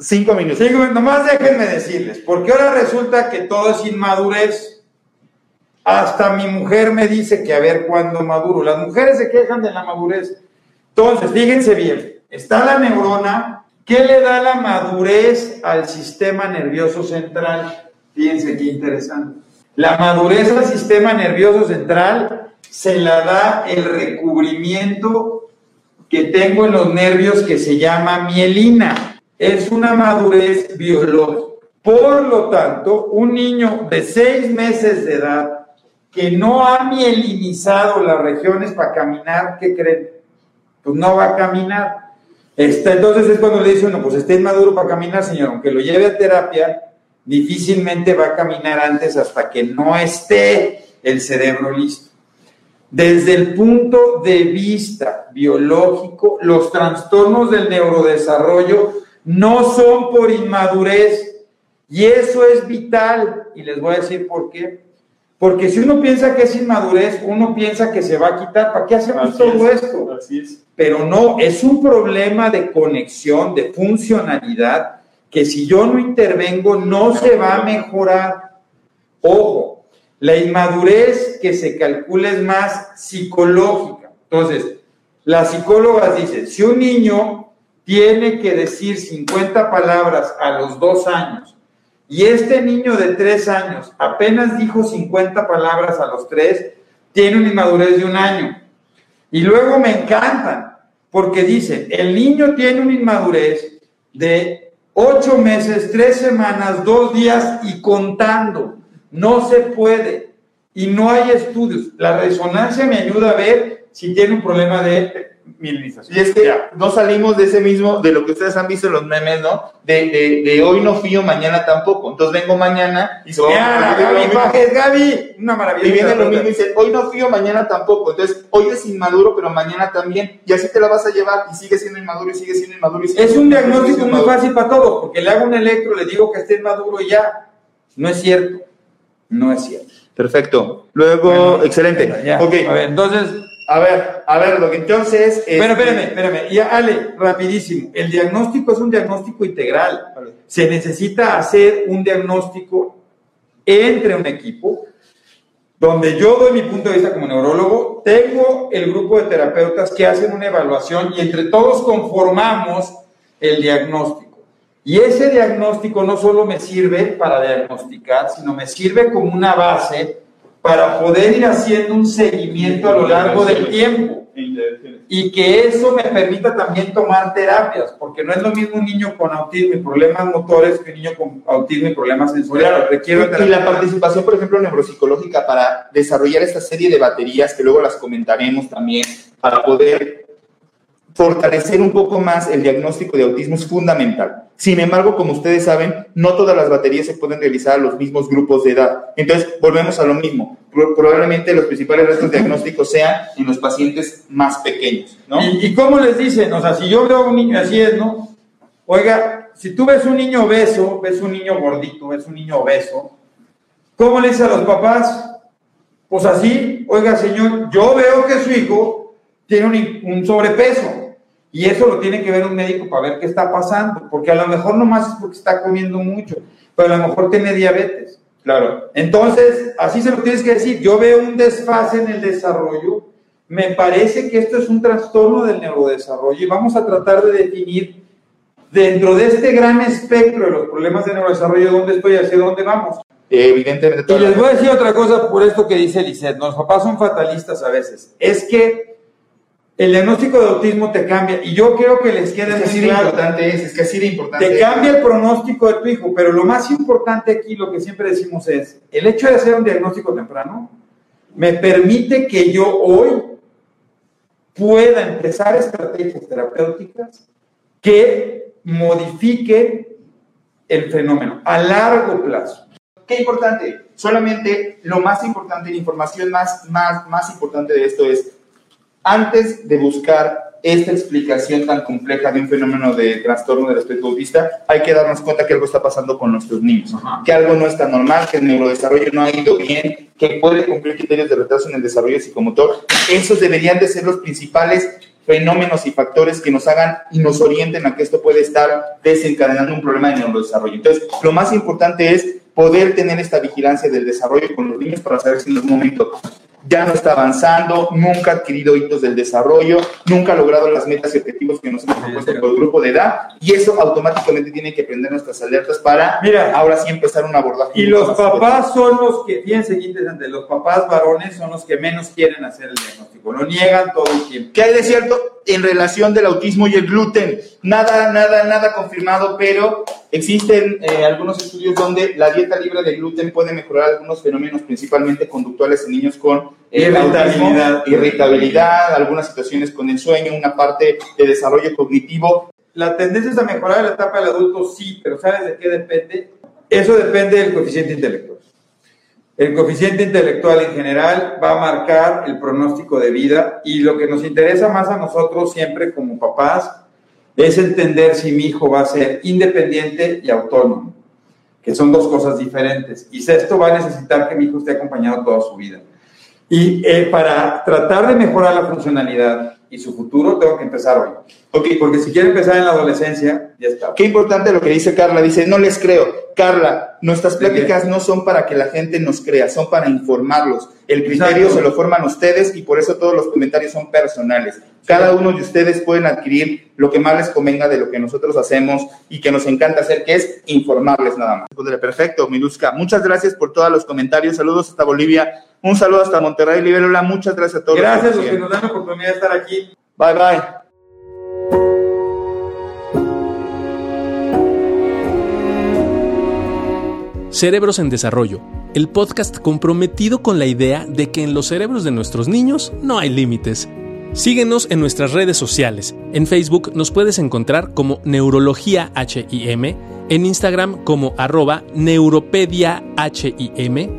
Cinco minutos. Cinco minutos. Nomás déjenme decirles, porque ahora resulta que todo es inmadurez. Hasta mi mujer me dice que a ver cuándo maduro. Las mujeres se quejan de la madurez. Entonces, fíjense bien, está la neurona. ¿Qué le da la madurez al sistema nervioso central? Fíjense qué interesante. La madurez al sistema nervioso central se la da el recubrimiento que tengo en los nervios que se llama mielina es una madurez biológica. Por lo tanto, un niño de seis meses de edad que no ha mielinizado las regiones para caminar, ¿qué creen? Pues no va a caminar. Está, entonces es cuando le dice uno, pues está inmaduro para caminar, señor, aunque lo lleve a terapia, difícilmente va a caminar antes hasta que no esté el cerebro listo. Desde el punto de vista biológico, los trastornos del neurodesarrollo no son por inmadurez. Y eso es vital. Y les voy a decir por qué. Porque si uno piensa que es inmadurez, uno piensa que se va a quitar. ¿Para qué hacemos todo esto? Así es. Pero no, es un problema de conexión, de funcionalidad, que si yo no intervengo no se va a mejorar. Ojo, la inmadurez que se calcula es más psicológica. Entonces, las psicólogas dicen, si un niño tiene que decir 50 palabras a los dos años y este niño de tres años apenas dijo 50 palabras a los tres, tiene una inmadurez de un año. Y luego me encantan, porque dicen, el niño tiene una inmadurez de ocho meses, tres semanas, dos días y contando. No se puede. Y no hay estudios. La resonancia me ayuda a ver si tiene un problema de y es que no salimos de ese mismo, de lo que ustedes han visto en los memes, ¿no? De, de, hoy no fío, mañana tampoco. Entonces vengo mañana y se va a Gaby, Gaby, una maravilla. Y viene lo mismo y dice, hoy no fío, mañana tampoco. Entonces, hoy es inmaduro, pero mañana también. Y así te la vas a llevar y sigue siendo inmaduro y sigue siendo inmaduro. Y es un diagnóstico muy fácil para todos, porque le hago un electro, le digo que esté inmaduro y ya. No es cierto. No es cierto. Perfecto. Luego, excelente. Ok. A ver, entonces, A ver, a ver, lo que entonces. Bueno, este, espérame, espérame. Y Ale, rapidísimo. El diagnóstico es un diagnóstico integral. Se necesita hacer un diagnóstico entre un equipo donde yo doy mi punto de vista como neurólogo, tengo el grupo de terapeutas que hacen una evaluación y entre todos conformamos el diagnóstico. Y ese diagnóstico no solo me sirve para diagnosticar, sino me sirve como una base para poder ir haciendo un seguimiento a lo largo del tiempo. Y que eso me permita también tomar terapias, porque no es lo mismo un niño con autismo y problemas motores que un niño con autismo y problemas sensoriales. Requiero y la participación, por ejemplo, neuropsicológica para desarrollar esta serie de baterías que luego las comentaremos también, para poder fortalecer un poco más el diagnóstico de autismo es fundamental. Sin embargo, como ustedes saben, no todas las baterías se pueden realizar a los mismos grupos de edad. Entonces, volvemos a lo mismo. Probablemente los principales restos diagnósticos sean en los pacientes más pequeños. ¿Y, ¿Y cómo les dicen? O sea, si yo veo a un niño así es, ¿no? Oiga, si tú ves un niño obeso, ves un niño gordito, ves un niño obeso, ¿cómo le dice a los papás? Pues así, oiga, señor, yo veo que su hijo tiene un sobrepeso y eso lo tiene que ver un médico para ver qué está pasando, porque a lo mejor nomás es porque está comiendo mucho, pero a lo mejor tiene diabetes. Claro. Entonces, así se lo tienes que decir. Yo veo un desfase en el desarrollo. Me parece que esto es un trastorno del neurodesarrollo y vamos a tratar de definir dentro de este gran espectro de los problemas de neurodesarrollo dónde estoy, hacia dónde vamos. Evidentemente. Y les voy a decir otra cosa por esto que dice Lisette. Los papás son fatalistas a veces. Es que el diagnóstico de autismo te cambia. Y yo quiero que les quede es que así muy de importante es, es que así de importante Te es. cambia el pronóstico de tu hijo, pero lo más importante aquí, lo que siempre decimos es, el hecho de hacer un diagnóstico temprano me permite que yo hoy pueda empezar estrategias terapéuticas que modifiquen el fenómeno a largo plazo. ¿Qué importante? Solamente lo más importante, la información más, más, más importante de esto es, antes de buscar esta explicación tan compleja de un fenómeno de trastorno del espectro autista, hay que darnos cuenta que algo está pasando con nuestros niños, que algo no está normal, que el neurodesarrollo no ha ido bien, que puede cumplir criterios de retraso en el desarrollo psicomotor. Esos deberían de ser los principales fenómenos y factores que nos hagan y nos orienten a que esto puede estar desencadenando un problema de neurodesarrollo. Entonces, lo más importante es poder tener esta vigilancia del desarrollo con los niños para saber si en algún momento ya no está avanzando, nunca ha adquirido hitos del desarrollo, nunca ha logrado las metas y objetivos que nos hemos propuesto por el grupo de edad, y eso automáticamente tiene que prender nuestras alertas para Mira, ahora sí empezar un abordaje. Y los papás son los que, fíjense qué interesante, los papás varones son los que menos quieren hacer el diagnóstico, lo niegan todo el tiempo. ¿Qué hay de cierto en relación del autismo y el gluten? Nada, nada, nada confirmado, pero existen eh, algunos estudios donde la dieta libre de gluten puede mejorar algunos fenómenos, principalmente conductuales en niños con eh, Irritabilidad. autismo, irritabilidad, algunas situaciones con el sueño, una parte de desarrollo cognitivo. La tendencia es a mejorar la etapa del adulto, sí, pero ¿sabes de qué depende? Eso depende del coeficiente intelectual. El coeficiente intelectual en general va a marcar el pronóstico de vida y lo que nos interesa más a nosotros siempre como papás es entender si mi hijo va a ser independiente y autónomo, que son dos cosas diferentes. Y sexto, va a necesitar que mi hijo esté acompañado toda su vida. Y eh, para tratar de mejorar la funcionalidad y su futuro, tengo que empezar hoy. Ok, Porque si quiero empezar en la adolescencia, ya está. Qué importante lo que dice Carla. Dice, no les creo. Carla, nuestras pláticas no son para que la gente nos crea, son para informarlos. El criterio Exacto. se lo forman ustedes y por eso todos los comentarios son personales. Cada uno de ustedes pueden adquirir lo que más les convenga de lo que nosotros hacemos y que nos encanta hacer, que es informarles nada más. Perfecto, Miluska. Muchas gracias por todos los comentarios. Saludos hasta Bolivia. Un saludo hasta Monterrey, Liberola. Muchas gracias a todos. Gracias a los que nos dan la oportunidad de estar aquí. Bye, bye. Cerebros en Desarrollo, el podcast comprometido con la idea de que en los cerebros de nuestros niños no hay límites. Síguenos en nuestras redes sociales. En Facebook nos puedes encontrar como Neurología HIM, en Instagram como arroba Neuropedia HIM,